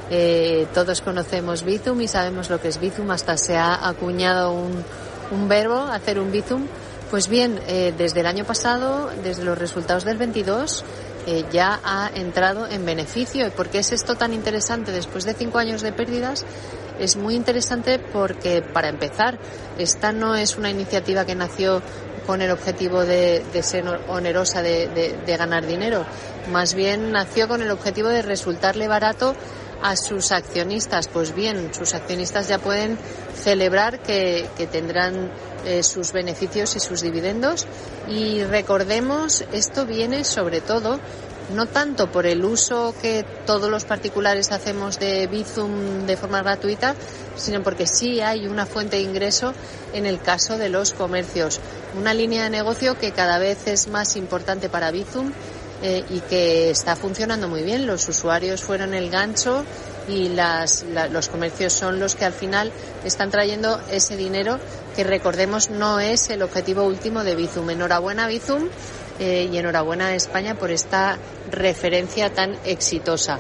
Eh, todos conocemos Bizum y sabemos lo que es Bizum. Hasta se ha acuñado un, verbo, hacer un Bizum. Pues bien, eh, desde el año pasado, desde los resultados del 22, eh, ya ha entrado en beneficio. ¿Por qué es esto tan interesante después de cinco años de pérdidas? Es muy interesante porque, para empezar, esta no es una iniciativa que nació con el objetivo de, ser onerosa de, ganar dinero. Más bien nació con el objetivo de resultarle barato a sus accionistas. Pues bien, sus accionistas ya pueden celebrar que, tendrán eh, sus beneficios y sus dividendos. Y recordemos, esto viene sobre todo no tanto por el uso que todos los particulares hacemos de Bizum de forma gratuita, sino porque sí hay una fuente de ingreso en el caso de los comercios. Una línea de negocio que cada vez es más importante para Bizum eh, y que está funcionando muy bien. Los usuarios fueron el gancho y las, los comercios son los que al final están trayendo ese dinero que recordemos no es el objetivo último de Bizum. Enhorabuena Bizum eh, y enhorabuena a España por esta referencia tan exitosa.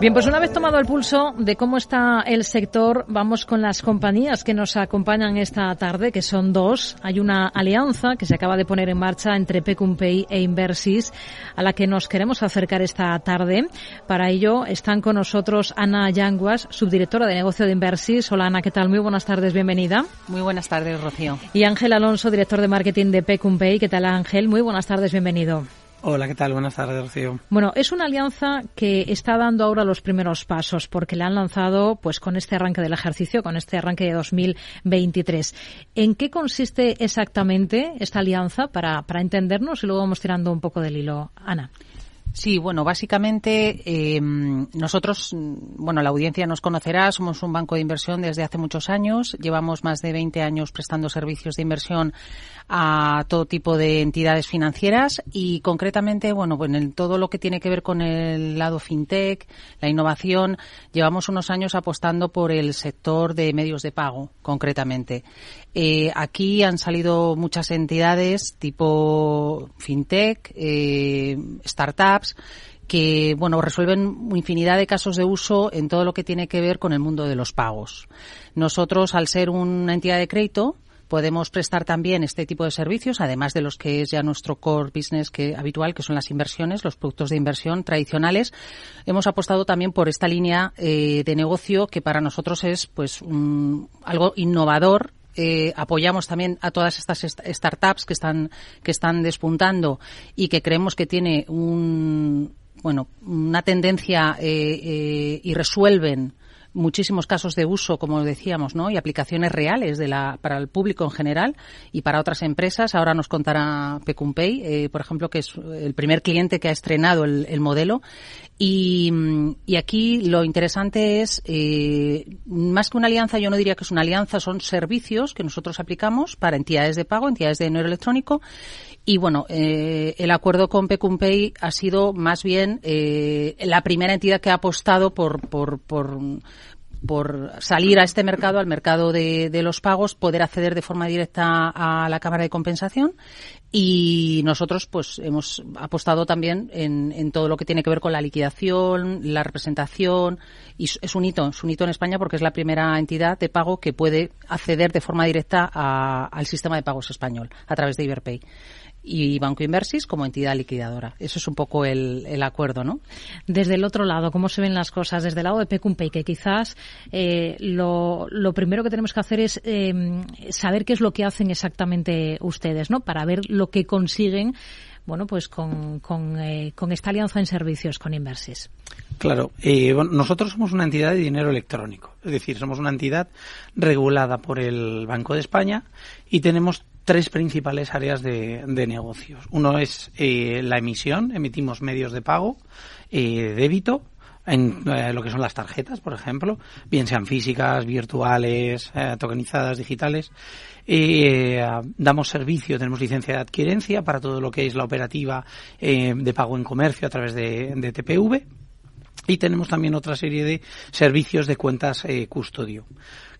Bien, pues una vez tomado el pulso de cómo está el sector, vamos con las compañías que nos acompañan esta tarde, que son dos. Hay una alianza que se acaba de poner en marcha entre Pecumpay e Inversis, a la que nos queremos acercar esta tarde. Para ello están con nosotros Ana Yanguas, subdirectora de negocio de Inversis. Hola Ana, ¿qué tal? Muy buenas tardes, bienvenida. Muy buenas tardes, Rocío. Y Ángel Alonso, director de marketing de Pecumpay. ¿Qué tal Ángel? Muy buenas tardes, bienvenido. Hola, ¿qué tal? Buenas tardes, Rocío. Bueno, es una alianza que está dando ahora los primeros pasos porque la han lanzado pues con este arranque del ejercicio, con este arranque de 2023. ¿En qué consiste exactamente esta alianza para, para entendernos y luego vamos tirando un poco del hilo? Ana. Sí, bueno, básicamente eh, nosotros, bueno, la audiencia nos conocerá, somos un banco de inversión desde hace muchos años, llevamos más de 20 años prestando servicios de inversión a todo tipo de entidades financieras y concretamente, bueno, en todo lo que tiene que ver con el lado fintech, la innovación, llevamos unos años apostando por el sector de medios de pago, concretamente. Eh, aquí han salido muchas entidades tipo fintech, eh, startups, que bueno resuelven infinidad de casos de uso en todo lo que tiene que ver con el mundo de los pagos. Nosotros, al ser una entidad de crédito, Podemos prestar también este tipo de servicios, además de los que es ya nuestro core business que, habitual, que son las inversiones, los productos de inversión tradicionales. Hemos apostado también por esta línea eh, de negocio que para nosotros es pues algo innovador eh, apoyamos también a todas estas startups que están que están despuntando y que creemos que tiene un bueno una tendencia eh, y resuelven muchísimos casos de uso, como decíamos, ¿no? Y aplicaciones reales de la, para el público en general y para otras empresas. Ahora nos contará Pecumpay, eh, por ejemplo, que es el primer cliente que ha estrenado el, modelo. Y, y, aquí lo interesante es, eh, más que una alianza, yo no diría que es una alianza, son servicios que nosotros aplicamos para entidades de pago, entidades de dinero electrónico. Y bueno, eh, el acuerdo con Pecumpay ha sido más bien eh, la primera entidad que ha apostado por, por, por por salir a este mercado, al mercado de, de, los pagos, poder acceder de forma directa a la Cámara de Compensación. Y nosotros pues hemos apostado también en, en, todo lo que tiene que ver con la liquidación, la representación. Y es un hito, es un hito en España porque es la primera entidad de pago que puede acceder de forma directa a, al sistema de pagos español a través de Iberpay y Banco Inversis como entidad liquidadora. Eso es un poco el, el, acuerdo, ¿no? Desde el otro lado, ¿cómo se ven las cosas? Desde el lado de Pecumpay, que quizás eh, lo, lo, primero que tenemos que hacer es eh, saber qué es lo que hacen exactamente ustedes, ¿no? Para ver lo que consiguen bueno, pues con, con, eh, con esta alianza en servicios con Inversis. Claro, eh, bueno, nosotros somos una entidad de dinero electrónico, es decir, somos una entidad regulada por el Banco de España y tenemos tres principales áreas de, de negocios. Uno es eh, la emisión, emitimos medios de pago, eh, débito, en eh, lo que son las tarjetas, por ejemplo, bien sean físicas, virtuales, eh, tokenizadas, digitales. Eh, damos servicio, tenemos licencia de adquirencia para todo lo que es la operativa de pago en comercio a través de TPV. Y tenemos también otra serie de servicios de cuentas custodio.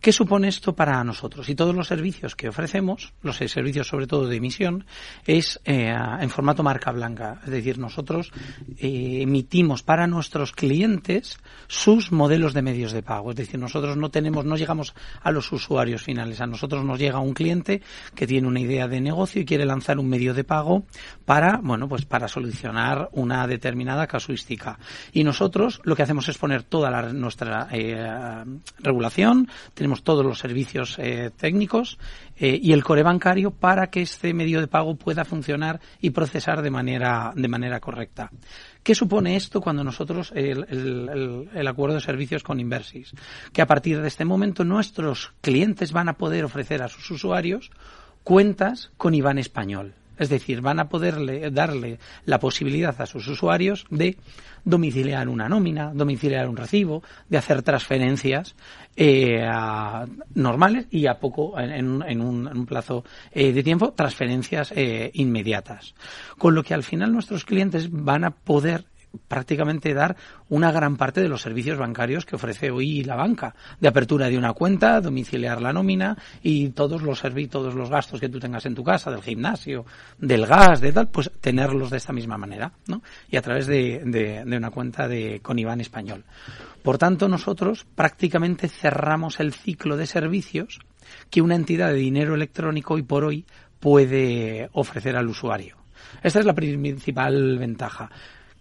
¿Qué supone esto para nosotros? Y todos los servicios que ofrecemos, los servicios sobre todo de emisión, es eh, en formato marca blanca. Es decir, nosotros eh, emitimos para nuestros clientes sus modelos de medios de pago. Es decir, nosotros no tenemos, no llegamos a los usuarios finales. A nosotros nos llega un cliente que tiene una idea de negocio y quiere lanzar un medio de pago para, bueno, pues para solucionar una determinada casuística. Y nosotros lo que hacemos es poner toda la, nuestra eh, regulación, todos los servicios eh, técnicos eh, y el core bancario para que este medio de pago pueda funcionar y procesar de manera, de manera correcta. ¿Qué supone esto cuando nosotros el, el, el, acuerdo de servicios con Inversis? Que a partir de este momento nuestros clientes van a poder ofrecer a sus usuarios cuentas con IBAN español. Es decir, van a poderle darle la posibilidad a sus usuarios de domiciliar una nómina, domiciliar un recibo, de hacer transferencias eh, normales y a poco, en, en, un, en un, plazo eh, de tiempo, transferencias eh, inmediatas. Con lo que al final nuestros clientes van a poder prácticamente dar una gran parte de los servicios bancarios que ofrece hoy la banca, de apertura de una cuenta, domiciliar la nómina y todos los servicios, todos los gastos que tú tengas en tu casa, del gimnasio, del gas, de tal, pues tenerlos de esta misma manera, ¿no? Y a través de, de, de una cuenta de con IBAN español. Por tanto, nosotros prácticamente cerramos el ciclo de servicios que una entidad de dinero electrónico hoy por hoy puede ofrecer al usuario. Esta es la principal ventaja.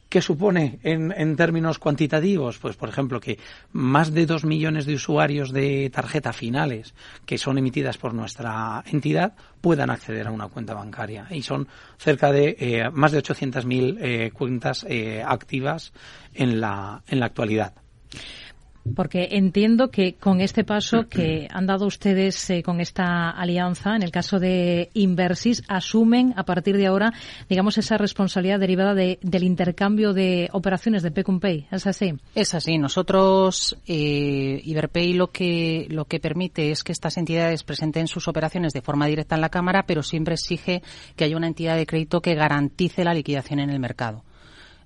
¿Qué supone en, términos cuantitativos? Pues, por ejemplo, que más de dos millones de usuarios de tarjeta finales que son emitidas por nuestra entidad puedan acceder a una cuenta bancaria. Y son cerca de eh, más de 800.000 eh, cuentas eh, activas en la, en la actualidad. Porque entiendo que con este paso que han dado ustedes eh, con esta alianza, en el caso de Inversis, asumen a partir de ahora, digamos, esa responsabilidad derivada de, del intercambio de operaciones de Pay. ¿Es así? Es así. Nosotros, eh, Iberpay lo que, lo que permite es que estas entidades presenten sus operaciones de forma directa en la Cámara, pero siempre exige que haya una entidad de crédito que garantice la liquidación en el mercado.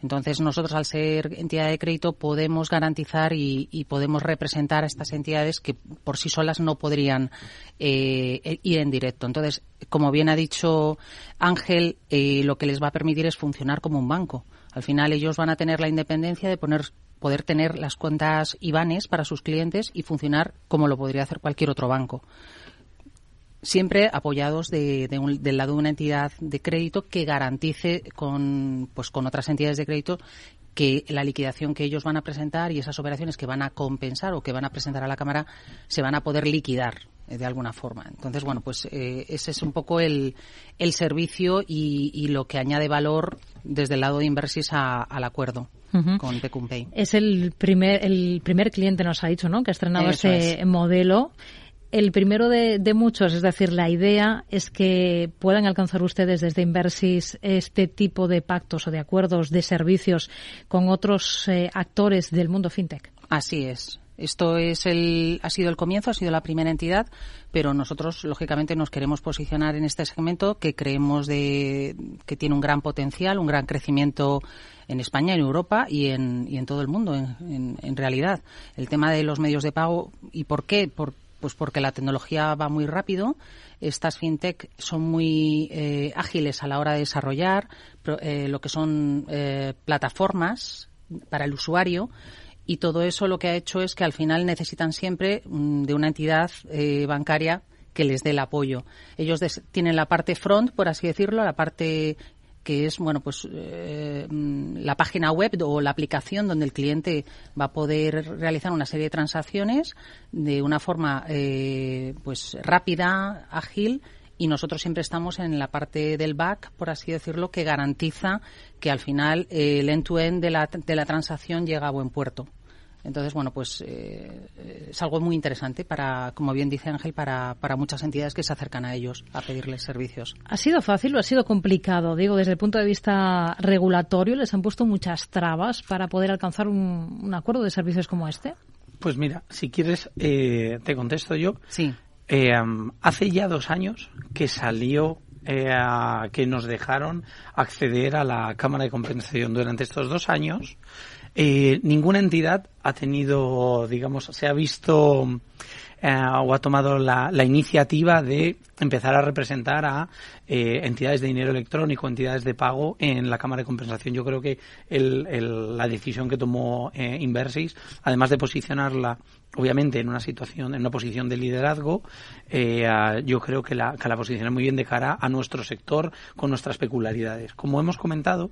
Entonces, nosotros, al ser entidad de crédito, podemos garantizar y, y podemos representar a estas entidades que por sí solas no podrían eh, ir en directo. Entonces, como bien ha dicho Ángel, eh, lo que les va a permitir es funcionar como un banco. Al final, ellos van a tener la independencia de poner poder tener las cuentas IBANES para sus clientes y funcionar como lo podría hacer cualquier otro banco siempre apoyados de, de un, del lado de una entidad de crédito que garantice con, pues, con otras entidades de crédito que la liquidación que ellos van a presentar y esas operaciones que van a compensar o que van a presentar a la Cámara se van a poder liquidar eh, de alguna forma. Entonces, bueno, pues eh, ese es un poco el, el servicio y, y, lo que añade valor desde el lado de Inversis a, al acuerdo. Uh -huh. con Pecumpay. Es el primer, el primer cliente, nos ha dicho, ¿no? Que ha estrenado Eso ese es. modelo el primero de, muchos, es decir, la idea es que puedan alcanzar ustedes desde Inversis este tipo de pactos o de acuerdos de servicios con otros eh, actores del mundo fintech. Así es. Esto es el, ha sido el comienzo, ha sido la primera entidad, pero nosotros, lógicamente, nos queremos posicionar en este segmento que creemos de, que tiene un gran potencial, un gran crecimiento en España, en Europa y en, y en todo el mundo, en, realidad. El tema de los medios de pago, ¿y por qué? Pues porque la tecnología va muy rápido. Estas fintech son muy eh, ágiles a la hora de desarrollar eh, lo que son eh, plataformas para el usuario y todo eso lo que ha hecho es que al final necesitan siempre mm, de una entidad bancaria que les dé el apoyo. Ellos tienen la parte front, por así decirlo, la parte que es bueno pues eh, la página web o la aplicación donde el cliente va a poder realizar una serie de transacciones de una forma eh, pues rápida ágil y nosotros siempre estamos en la parte del back, por así decirlo, que garantiza que al final el end-to-end de, la, de la transacción llega a buen puerto. Entonces, bueno, pues eh, es algo muy interesante para, como bien dice Ángel, para, para muchas entidades que se acercan a ellos a pedirles servicios. ¿Ha sido fácil o ha sido complicado? Digo, desde el punto de vista regulatorio, ¿les han puesto muchas trabas para poder alcanzar un, acuerdo de servicios como este? Pues mira, si quieres, eh, te contesto yo. Sí. Eh, hace ya dos años que salió que nos dejaron acceder a la Cámara de Compensación durante estos dos años. Eh, ninguna entidad ha tenido, digamos, se ha visto eh, o ha tomado la, iniciativa de empezar a representar a eh, entidades de dinero electrónico, entidades de pago en la Cámara de Compensación. Yo creo que la decisión que tomó Inversis, además de posicionarla obviamente en una situación, en una posición de liderazgo, yo creo que la, que la posiciona muy bien de cara a nuestro sector con nuestras peculiaridades. Como hemos comentado,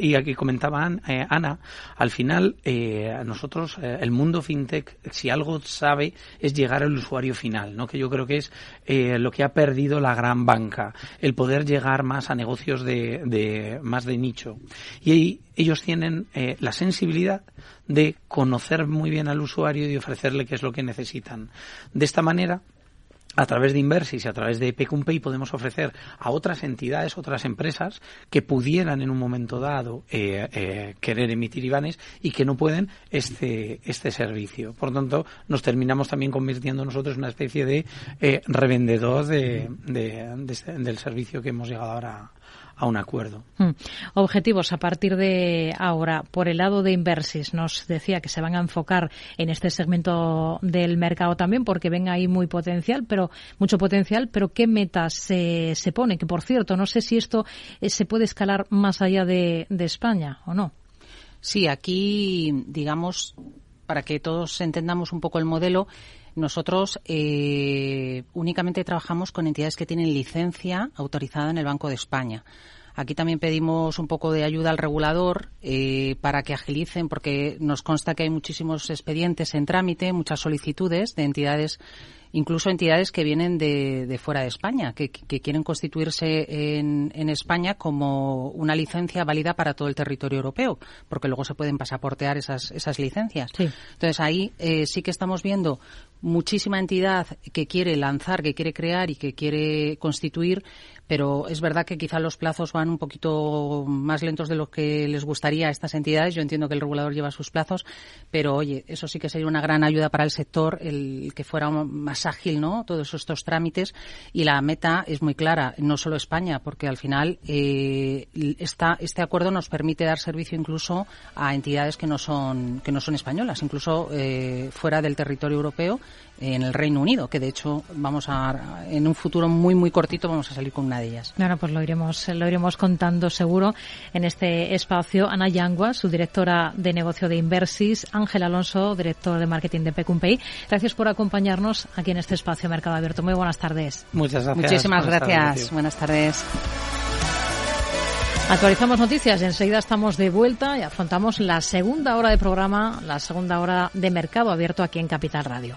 y aquí comentaba eh, Ana, al final eh, nosotros, eh, el mundo fintech, si algo sabe, es llegar al usuario final, ¿no? que yo creo que es lo que ha perdido la gran banca, el poder llegar más a negocios de, de más de nicho. Y ellos tienen la sensibilidad de conocer muy bien al usuario y ofrecerle qué es lo que necesitan. De esta manera, a través de Inversis y a través de Pay podemos ofrecer a otras entidades, otras empresas que pudieran en un momento dado eh, eh, querer emitir IBANES y que no pueden este, este servicio. Por tanto, nos terminamos también convirtiendo nosotros en una especie de eh, revendedor de, del servicio que hemos llegado ahora a un acuerdo. Hmm. Objetivos a partir de ahora. Por el lado de Inversis, nos decía que se van a enfocar en este segmento del mercado también porque ven ahí muy potencial, pero mucho potencial, pero ¿qué metas se, se pone? Que por cierto, no sé si esto eh, se puede escalar más allá de, de España o no. Sí, aquí, digamos, para que todos entendamos un poco el modelo, nosotros eh, únicamente trabajamos con entidades que tienen licencia autorizada en el Banco de España. Aquí también pedimos un poco de ayuda al regulador eh, para que agilicen, porque nos consta que hay muchísimos expedientes en trámite, muchas solicitudes de entidades incluso entidades que vienen de, fuera de España, que, quieren constituirse en, España como una licencia válida para todo el territorio europeo, porque luego se pueden pasaportear esas, esas licencias. Entonces ahí eh, sí que estamos viendo muchísima entidad que quiere lanzar, que quiere crear y que quiere constituir pero es verdad que quizá los plazos van un poquito más lentos de lo que les gustaría a estas entidades. Yo entiendo que el regulador lleva sus plazos, pero oye, eso sí que sería una gran ayuda para el sector, el que fuera más ágil, ¿no? Todos estos trámites y la meta es muy clara, no solo España, porque al final eh, este acuerdo nos permite dar servicio incluso a entidades que no son que no son españolas, incluso eh, fuera del territorio europeo en el Reino Unido, que de hecho vamos a en un futuro muy muy cortito vamos a salir con una de ellas. Bueno, pues lo iremos lo iremos contando seguro en este espacio. Ana Yangua, su directora de negocio de Inversis, Ángel Alonso, director de marketing de Pecumpay. Gracias por acompañarnos aquí en este espacio Mercado Abierto. Muy buenas tardes. Muchas gracias. Muchísimas gracias. buenas tardes. Actualizamos noticias y enseguida estamos de vuelta y afrontamos la segunda hora de programa, la segunda hora de mercado abierto aquí en Capital Radio.